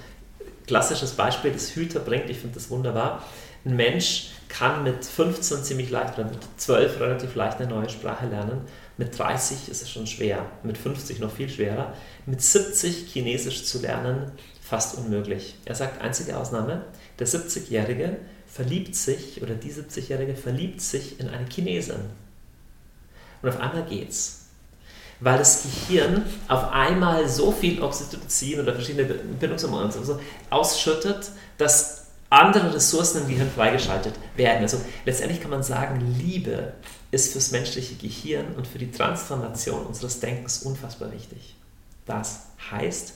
klassisches Beispiel, das Hüter bringt, ich finde das wunderbar. Ein Mensch kann mit 15 ziemlich leicht oder mit 12 relativ leicht eine neue Sprache lernen. Mit 30 ist es schon schwer, mit 50 noch viel schwerer. Mit 70 Chinesisch zu lernen, fast unmöglich. Er sagt, einzige Ausnahme, der 70-Jährige verliebt sich oder die 70-Jährige verliebt sich in eine Chinesin. Und auf einmal geht's weil das Gehirn auf einmal so viel Oxytocin oder verschiedene Bindungshormone so ausschüttet, dass andere Ressourcen im Gehirn freigeschaltet werden. Also letztendlich kann man sagen, Liebe ist fürs menschliche Gehirn und für die Transformation unseres Denkens unfassbar wichtig. Das heißt,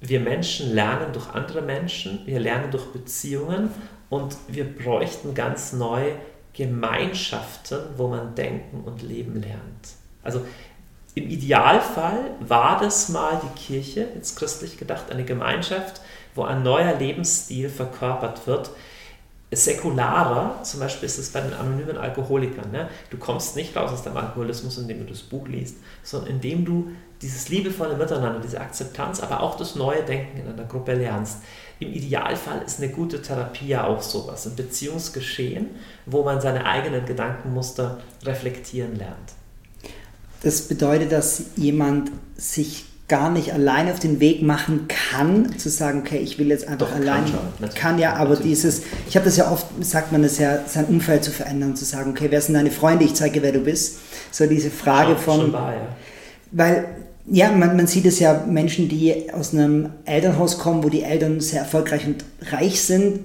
wir Menschen lernen durch andere Menschen, wir lernen durch Beziehungen und wir bräuchten ganz neu Gemeinschaften, wo man denken und leben lernt. Also im Idealfall war das mal die Kirche, jetzt christlich gedacht, eine Gemeinschaft, wo ein neuer Lebensstil verkörpert wird, säkularer, zum Beispiel ist es bei den anonymen Alkoholikern. Ne? Du kommst nicht raus aus dem Alkoholismus, indem du das Buch liest, sondern indem du dieses liebevolle Miteinander, diese Akzeptanz, aber auch das neue Denken in einer Gruppe lernst. Im Idealfall ist eine gute Therapie ja auch sowas, ein Beziehungsgeschehen, wo man seine eigenen Gedankenmuster reflektieren lernt. Das bedeutet, dass jemand sich gar nicht alleine auf den Weg machen kann, zu sagen, okay, ich will jetzt einfach Doch, allein. Kann, kann ja, aber natürlich. dieses, ich habe das ja oft, sagt man das ja, sein Umfeld zu verändern, zu sagen, okay, wer sind deine Freunde, ich zeige, wer du bist. So diese Frage schon, von, schon wahr, ja. weil ja, man, man sieht es ja, Menschen, die aus einem Elternhaus kommen, wo die Eltern sehr erfolgreich und reich sind,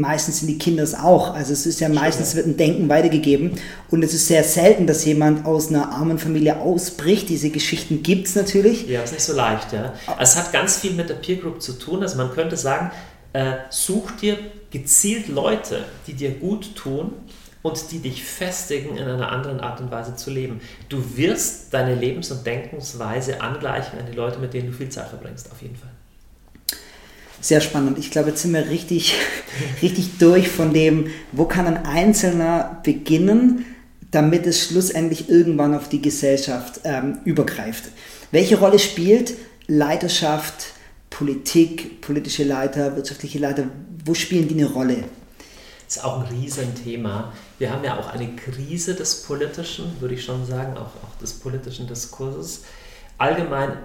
meistens sind die Kinder es auch. Also es ist ja meistens wird ein Denken weitergegeben und es ist sehr selten, dass jemand aus einer armen Familie ausbricht. Diese Geschichten gibt es natürlich. Ja, ist nicht so leicht, ja. Es hat ganz viel mit der Peer Group zu tun. Also man könnte sagen, äh, such dir gezielt Leute, die dir gut tun und die dich festigen, in einer anderen Art und Weise zu leben. Du wirst deine Lebens- und Denkensweise angleichen an die Leute, mit denen du viel Zeit verbringst, auf jeden Fall. Sehr spannend. Ich glaube, jetzt sind wir richtig, richtig durch von dem, wo kann ein Einzelner beginnen, damit es schlussendlich irgendwann auf die Gesellschaft ähm, übergreift. Welche Rolle spielt Leiterschaft, Politik, politische Leiter, wirtschaftliche Leiter? Wo spielen die eine Rolle? ist auch ein Riesenthema. Wir haben ja auch eine Krise des Politischen, würde ich schon sagen, auch, auch des politischen Diskurses. Allgemein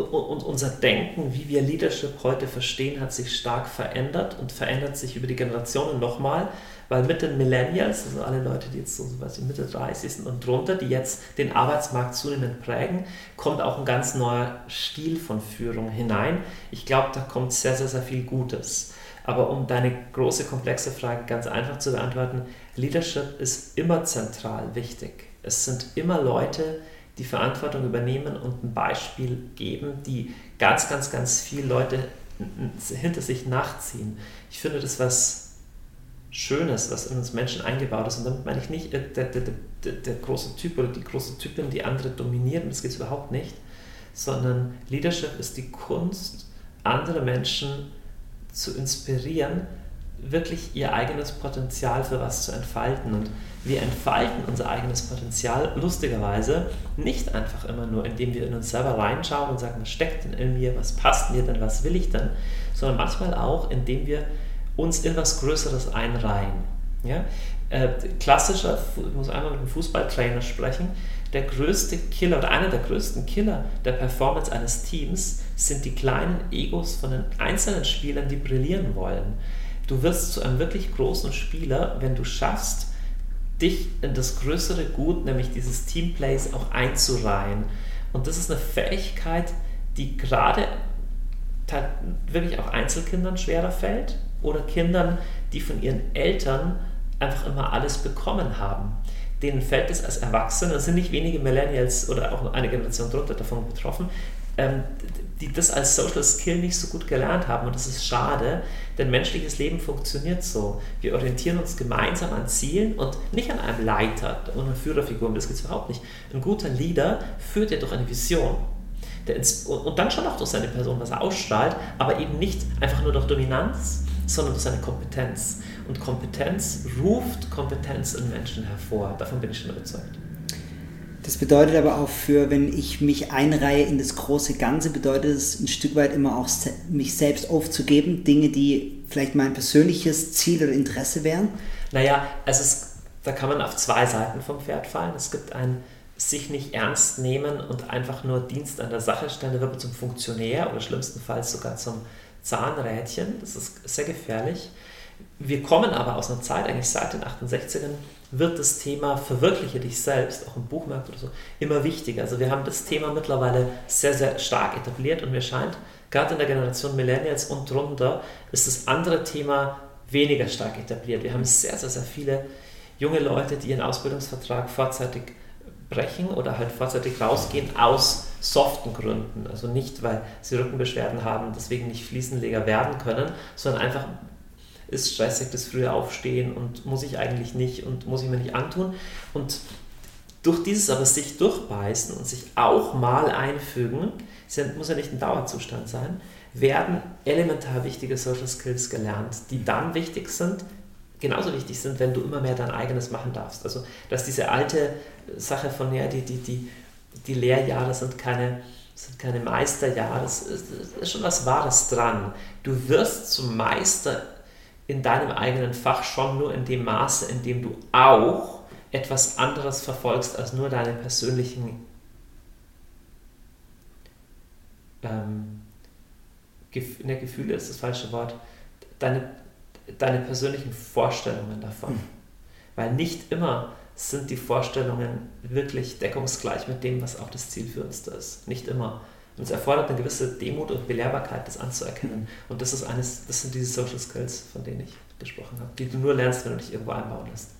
und unser Denken, wie wir Leadership heute verstehen, hat sich stark verändert und verändert sich über die Generationen nochmal, weil mit den Millennials, also alle Leute, die jetzt so was Mitte 30 sind und drunter, die jetzt den Arbeitsmarkt zunehmend prägen, kommt auch ein ganz neuer Stil von Führung hinein. Ich glaube, da kommt sehr, sehr, sehr viel Gutes. Aber um deine große, komplexe Frage ganz einfach zu beantworten, Leadership ist immer zentral wichtig. Es sind immer Leute, die Verantwortung übernehmen und ein Beispiel geben, die ganz, ganz, ganz viele Leute hinter sich nachziehen. Ich finde das was Schönes, was in uns Menschen eingebaut ist. Und damit meine ich nicht äh, der, der, der, der große Typ oder die große Typin, die andere dominieren, das geht es überhaupt nicht, sondern Leadership ist die Kunst, andere Menschen zu inspirieren, wirklich ihr eigenes Potenzial für was zu entfalten. Und wir entfalten unser eigenes Potenzial lustigerweise nicht einfach immer nur, indem wir in uns selber reinschauen und sagen, was steckt denn in mir, was passt mir denn, was will ich denn, sondern manchmal auch, indem wir uns in was Größeres einreihen. Ja? Äh, klassischer, ich muss einmal mit einem Fußballtrainer sprechen, der größte Killer oder einer der größten Killer der Performance eines Teams sind die kleinen Egos von den einzelnen Spielern, die brillieren wollen. Du wirst zu einem wirklich großen Spieler, wenn du schaffst, dich in das größere Gut, nämlich dieses Teamplays, auch einzureihen. Und das ist eine Fähigkeit, die gerade wirklich auch Einzelkindern schwerer fällt oder Kindern, die von ihren Eltern einfach immer alles bekommen haben denen fällt es als Erwachsene, es sind nicht wenige Millennials oder auch eine Generation drunter davon betroffen, ähm, die das als Social Skill nicht so gut gelernt haben. Und das ist schade, denn menschliches Leben funktioniert so. Wir orientieren uns gemeinsam an Zielen und nicht an einem Leiter oder einer Führerfigur. das geht es überhaupt nicht. Ein guter Leader führt ja durch eine Vision. und dann schon auch durch seine Person was ausstrahlt, aber eben nicht einfach nur durch Dominanz, sondern durch seine Kompetenz. Und Kompetenz ruft Kompetenz in Menschen hervor. Davon bin ich schon überzeugt. Das bedeutet aber auch für, wenn ich mich einreihe in das große Ganze, bedeutet es ein Stück weit immer auch, mich selbst aufzugeben, Dinge, die vielleicht mein persönliches Ziel oder Interesse wären? Naja, es ist, da kann man auf zwei Seiten vom Pferd fallen. Es gibt ein sich nicht ernst nehmen und einfach nur Dienst an der Sache stellen, da wird man zum Funktionär oder schlimmstenfalls sogar zum Zahnrädchen. Das ist sehr gefährlich. Wir kommen aber aus einer Zeit, eigentlich seit den 68ern, wird das Thema Verwirkliche dich selbst, auch im Buchmarkt oder so, immer wichtiger. Also wir haben das Thema mittlerweile sehr, sehr stark etabliert und mir scheint, gerade in der Generation Millennials und drunter, ist das andere Thema weniger stark etabliert. Wir haben sehr, sehr, sehr viele junge Leute, die ihren Ausbildungsvertrag vorzeitig brechen oder halt vorzeitig rausgehen aus soften Gründen. Also nicht, weil sie Rückenbeschwerden haben deswegen nicht Fliesenleger werden können, sondern einfach ist stressig das frühe Aufstehen und muss ich eigentlich nicht und muss ich mir nicht antun. Und durch dieses aber sich durchbeißen und sich auch mal einfügen, muss ja nicht ein Dauerzustand sein, werden elementar wichtige Social Skills gelernt, die dann wichtig sind, genauso wichtig sind, wenn du immer mehr dein eigenes machen darfst. Also, dass diese alte Sache von, ja, die, die, die, die Lehrjahre sind keine, sind keine Meisterjahre, es ist, ist schon was Wahres dran. Du wirst zum Meister in deinem eigenen Fach schon nur in dem Maße, in dem du auch etwas anderes verfolgst als nur deine persönlichen ähm, Gef ne, Gefühle ist das falsche Wort, deine, deine persönlichen Vorstellungen davon. Mhm. Weil nicht immer sind die Vorstellungen wirklich deckungsgleich mit dem, was auch das Zielführendste ist. Nicht immer. Und es erfordert eine gewisse Demut und Belehrbarkeit, das anzuerkennen. Und das ist eines, das sind diese Social Skills, von denen ich gesprochen habe, die du nur lernst, wenn du dich irgendwo einbauen lässt.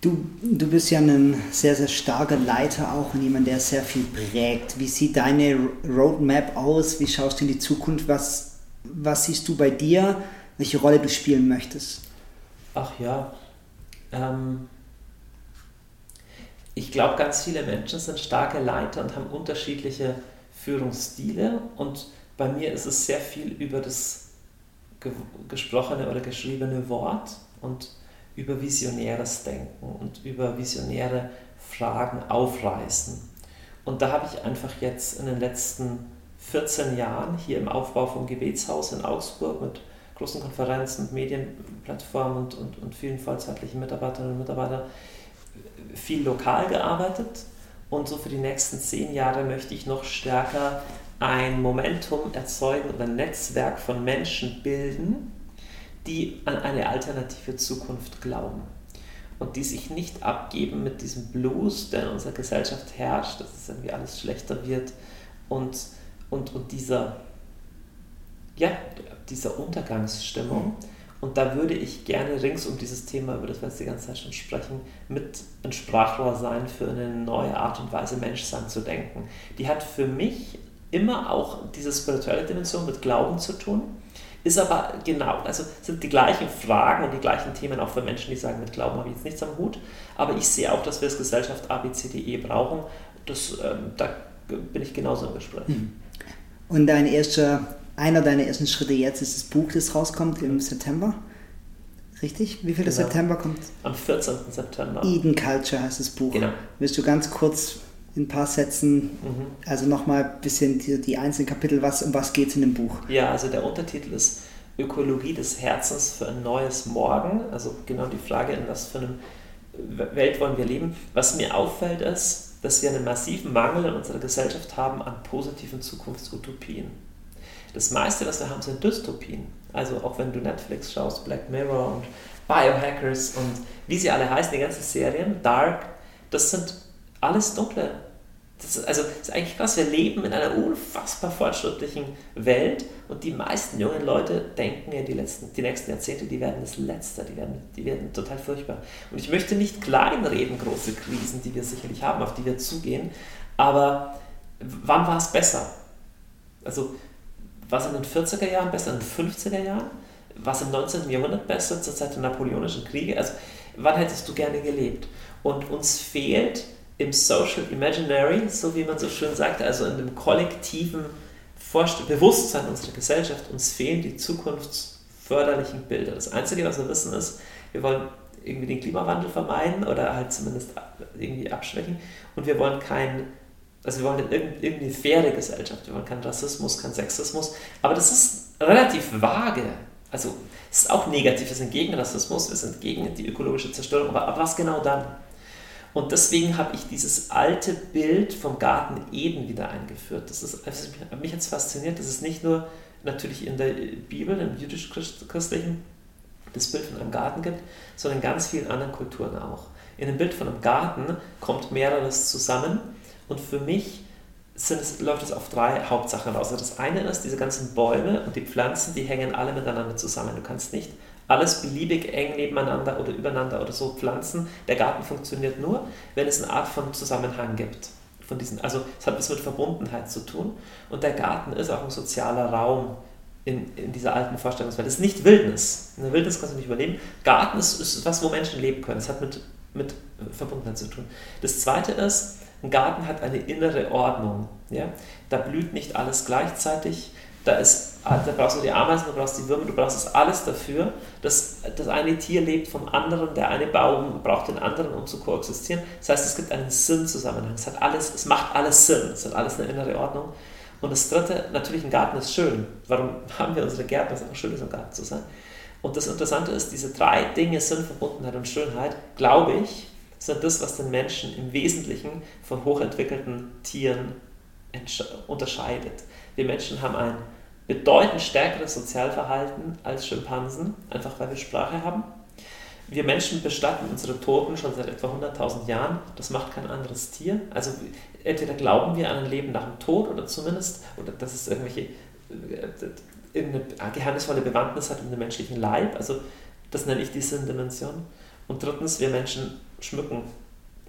Du, du bist ja ein sehr, sehr starker Leiter auch und jemand, der sehr viel prägt. Wie sieht deine Roadmap aus? Wie schaust du in die Zukunft? Was, was siehst du bei dir? Welche Rolle du spielen möchtest? Ach ja, ähm, ich glaube, ganz viele Menschen sind starke Leiter und haben unterschiedliche Führungsstile und bei mir ist es sehr viel über das gesprochene oder geschriebene Wort und über visionäres Denken und über visionäre Fragen aufreißen. Und da habe ich einfach jetzt in den letzten 14 Jahren hier im Aufbau vom Gebetshaus in Augsburg mit großen Konferenzen, Medienplattformen und, und, und vielen vollzeitlichen Mitarbeiterinnen und Mitarbeitern viel lokal gearbeitet. Und so für die nächsten zehn Jahre möchte ich noch stärker ein Momentum erzeugen und ein Netzwerk von Menschen bilden, die an eine alternative Zukunft glauben und die sich nicht abgeben mit diesem Blues, der in unserer Gesellschaft herrscht, dass es irgendwie alles schlechter wird und, und, und dieser, ja, dieser Untergangsstimmung. Und da würde ich gerne rings um dieses Thema, über das wir jetzt die ganze Zeit schon sprechen, mit ein Sprachrohr sein für eine neue Art und Weise, Menschsein zu denken. Die hat für mich immer auch diese spirituelle Dimension mit Glauben zu tun ist aber genau, also sind die gleichen Fragen und die gleichen Themen auch für Menschen, die sagen, mit Glauben habe ich jetzt nichts am Hut. Aber ich sehe auch, dass wir als Gesellschaft ABCDE brauchen. Das, ähm, da bin ich genauso im Gespräch. Hm. Und dein erster, einer deiner ersten Schritte jetzt ist das Buch, das rauskommt im September. Richtig? Wie viel genau. September kommt? Am 14. September. Eden Culture heißt das Buch. Genau. Willst du ganz kurz in ein paar Sätzen, mhm. also nochmal ein bisschen die, die, einzelnen Kapitel, was, um was geht es in dem Buch? Ja, also der Untertitel ist Ökologie des Herzens für ein neues Morgen. Also genau die Frage, in was für einer Welt wollen wir leben. Was mir auffällt ist, dass wir einen massiven Mangel in unserer Gesellschaft haben an positiven Zukunftsutopien. Das meiste, was wir haben, sind Dystopien. Also auch wenn du Netflix schaust, Black Mirror und Biohackers und wie sie alle heißen, die ganzen Serien, Dark, das sind alles dunkle. Das ist, also das ist eigentlich krass, wir leben in einer unfassbar fortschrittlichen Welt und die meisten jungen Leute denken ja, die, letzten, die nächsten Jahrzehnte, die werden das Letzte, die werden, die werden total furchtbar. Und ich möchte nicht kleinreden, große Krisen, die wir sicherlich haben, auf die wir zugehen, aber wann war es besser? Also war es in den 40er Jahren besser, in den 50er Jahren? War es im 19. Jahrhundert besser, zur Zeit der Napoleonischen Kriege? Also wann hättest du gerne gelebt? Und uns fehlt im Social Imaginary, so wie man so schön sagt, also in dem kollektiven Vorst Bewusstsein unserer Gesellschaft, uns fehlen die zukunftsförderlichen Bilder. Das Einzige, was wir wissen, ist, wir wollen irgendwie den Klimawandel vermeiden oder halt zumindest irgendwie abschwächen und wir wollen kein, also wir wollen irgendwie eine faire Gesellschaft, wir wollen keinen Rassismus, keinen Sexismus, aber das ist relativ vage. Also es ist auch negativ, wir sind gegen Rassismus, wir sind gegen die ökologische Zerstörung, aber, was genau dann? Und deswegen habe ich dieses alte Bild vom Garten Eden wieder eingeführt. Das ist, also mich jetzt fasziniert, dass es nicht nur natürlich in der Bibel, im jüdisch-christlichen, das Bild von einem Garten gibt, sondern in ganz vielen anderen Kulturen auch. In dem Bild von einem Garten kommt mehreres zusammen und für mich es, läuft es auf drei Hauptsachen raus. Also das eine ist, diese ganzen Bäume und die Pflanzen, die hängen alle miteinander zusammen. Du kannst nicht alles beliebig eng nebeneinander oder übereinander oder so pflanzen. Der Garten funktioniert nur, wenn es eine Art von Zusammenhang gibt. Von diesen, also es hat was mit Verbundenheit zu tun. Und der Garten ist auch ein sozialer Raum in, in dieser alten Vorstellungswelt. Es ist nicht Wildnis. In der Wildnis kannst du nicht überleben. Garten ist, ist was, wo Menschen leben können. Es hat mit, mit Verbundenheit zu tun. Das zweite ist, ein Garten hat eine innere Ordnung. Ja? Da blüht nicht alles gleichzeitig. Da, ist, da brauchst du die Ameisen, du brauchst die Würmer, du brauchst das alles dafür, dass das eine Tier lebt vom anderen, der eine Baum braucht den anderen, um zu koexistieren. Das heißt, es gibt einen Sinnzusammenhang. Es, hat alles, es macht alles Sinn. Es hat alles eine innere Ordnung. Und das dritte, natürlich ein Garten ist schön. Warum haben wir unsere Gärten? Es ist einfach schön, im Garten zu sein. Und das Interessante ist, diese drei Dinge, Sinn, Verbundenheit und Schönheit, glaube ich, sind das, was den Menschen im Wesentlichen von hochentwickelten Tieren unterscheidet. Wir Menschen haben ein bedeutend stärkeres Sozialverhalten als Schimpansen, einfach weil wir Sprache haben. Wir Menschen bestatten unsere Toten schon seit etwa 100.000 Jahren. Das macht kein anderes Tier. Also entweder glauben wir an ein Leben nach dem Tod oder zumindest, oder dass es irgendwelche äh, eine geheimnisvolle Bewandtnis hat in dem menschlichen Leib. Also das nenne ich die Sinndimension. Und drittens, wir Menschen schmücken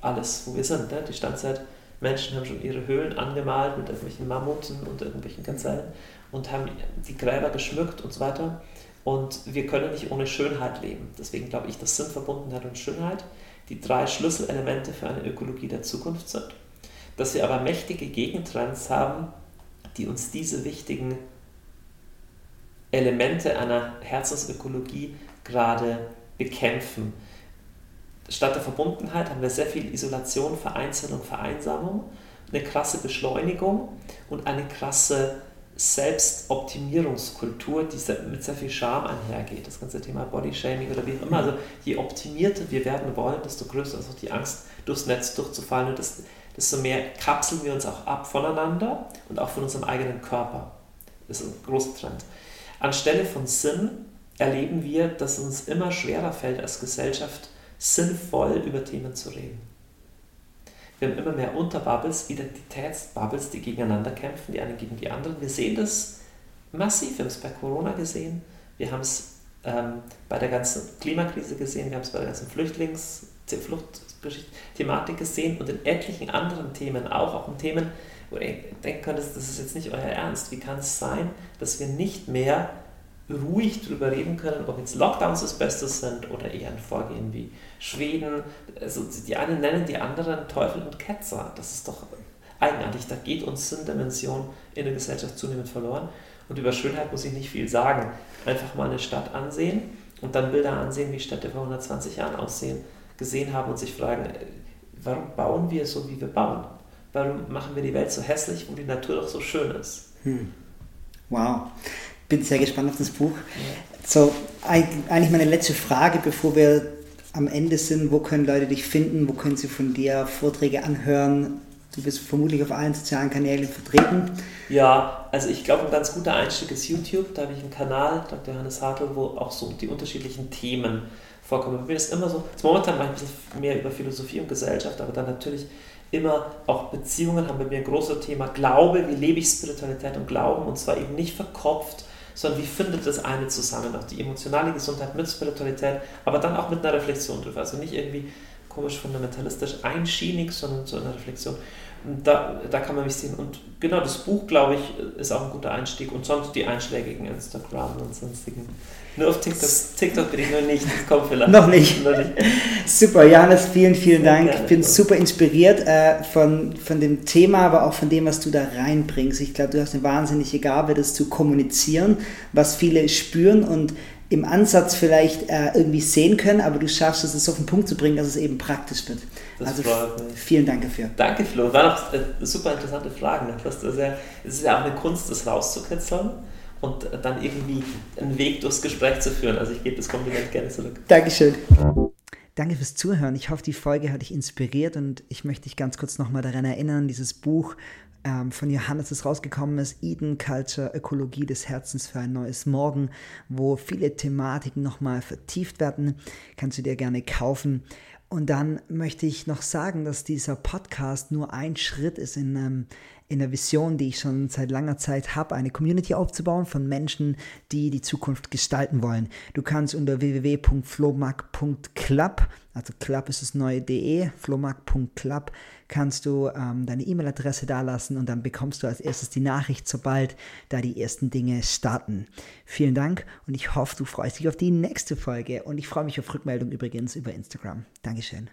alles, wo wir sind. Ne? Die Steinzeitmenschen haben schon ihre Höhlen angemalt mit irgendwelchen Mammuten und irgendwelchen Gazellen und haben die Gräber geschmückt und so weiter. Und wir können nicht ohne Schönheit leben. Deswegen glaube ich, dass Sinnverbundenheit und Schönheit die drei Schlüsselelemente für eine Ökologie der Zukunft sind. Dass wir aber mächtige Gegentrends haben, die uns diese wichtigen Elemente einer Herzensökologie gerade bekämpfen. Statt der Verbundenheit haben wir sehr viel Isolation, Vereinzelung, Vereinsamung, eine krasse Beschleunigung und eine krasse Selbstoptimierungskultur, die mit sehr viel Scham einhergeht. Das ganze Thema Bodyshaming oder wie auch immer. Also je optimierter wir werden wollen, desto größer ist auch die Angst, durchs Netz durchzufallen und desto mehr kapseln wir uns auch ab voneinander und auch von unserem eigenen Körper. Das ist ein großer Trend. Anstelle von Sinn erleben wir, dass es uns immer schwerer fällt, als Gesellschaft sinnvoll über Themen zu reden. Wir haben immer mehr Unterbubbles, Identitätsbubbles, die gegeneinander kämpfen, die einen gegen die anderen. Wir sehen das massiv. Wir haben es bei Corona gesehen, wir haben es ähm, bei der ganzen Klimakrise gesehen, wir haben es bei der ganzen Flüchtlings- Fluchtthematik gesehen und in etlichen anderen Themen auch, auch in Themen, wo ihr denken könnt, das ist jetzt nicht euer Ernst. Wie kann es sein, dass wir nicht mehr ruhig darüber reden können, ob jetzt Lockdowns das Beste sind oder eher ein Vorgehen wie Schweden. Also die einen nennen die anderen Teufel und Ketzer. Das ist doch eigenartig. Da geht uns Sinndimension in der Gesellschaft zunehmend verloren. Und über Schönheit muss ich nicht viel sagen. Einfach mal eine Stadt ansehen und dann Bilder ansehen, wie Städte vor 120 Jahren aussehen, gesehen haben und sich fragen, warum bauen wir so, wie wir bauen? Warum machen wir die Welt so hässlich, wo die Natur doch so schön ist? Hm. Wow bin sehr gespannt auf das Buch. So, eigentlich meine letzte Frage, bevor wir am Ende sind. Wo können Leute dich finden? Wo können sie von dir Vorträge anhören? Du bist vermutlich auf allen sozialen Kanälen vertreten. Ja, also ich glaube, ein ganz guter Einstieg ist YouTube. Da habe ich einen Kanal, Dr. Johannes Hartl, wo auch so die unterschiedlichen Themen vorkommen. Bei mir ist immer so, momentan mache ich ein bisschen mehr über Philosophie und Gesellschaft, aber dann natürlich immer auch Beziehungen haben bei mir ein großes Thema. Glaube, wie lebe ich Spiritualität und Glauben und zwar eben nicht verkopft, sondern wie findet das eine zusammen, auch die emotionale Gesundheit mit Spiritualität, aber dann auch mit einer Reflexion drüber. Also nicht irgendwie komisch fundamentalistisch einschienig, sondern so eine Reflexion. Da, da kann man mich sehen. Und genau das Buch, glaube ich, ist auch ein guter Einstieg. Und sonst die einschlägigen Instagram und sonstigen nur auf TikTok. TikTok bin ich noch nicht, das kommt vielleicht. noch, nicht. noch nicht. Super, Janis, vielen, vielen Dank. Ich bin super inspiriert äh, von, von dem Thema, aber auch von dem, was du da reinbringst. Ich glaube, du hast eine wahnsinnige Gabe, das zu kommunizieren, was viele spüren und im Ansatz vielleicht äh, irgendwie sehen können, aber du schaffst es, es auf den Punkt zu bringen, dass es eben praktisch wird. Das also vielen Dank dafür. Danke, Flo. Waren auch äh, super interessante Fragen. Es ist ja auch eine Kunst, das rauszukitzeln und dann irgendwie einen Weg durchs Gespräch zu führen. Also ich gebe das Kompliment gerne zurück. Dankeschön. Danke fürs Zuhören. Ich hoffe, die Folge hat dich inspiriert und ich möchte dich ganz kurz nochmal daran erinnern, dieses Buch ähm, von Johannes, das rausgekommen ist, Eden Culture, Ökologie des Herzens für ein neues Morgen, wo viele Thematiken nochmal vertieft werden. Kannst du dir gerne kaufen. Und dann möchte ich noch sagen, dass dieser Podcast nur ein Schritt ist in einem in der Vision, die ich schon seit langer Zeit habe, eine Community aufzubauen von Menschen, die die Zukunft gestalten wollen. Du kannst unter www.flowmark.club, also Club ist das neue DE, flowmark.club, kannst du ähm, deine E-Mail-Adresse dalassen und dann bekommst du als erstes die Nachricht, sobald da die ersten Dinge starten. Vielen Dank und ich hoffe, du freust dich auf die nächste Folge und ich freue mich auf Rückmeldung übrigens über Instagram. Dankeschön.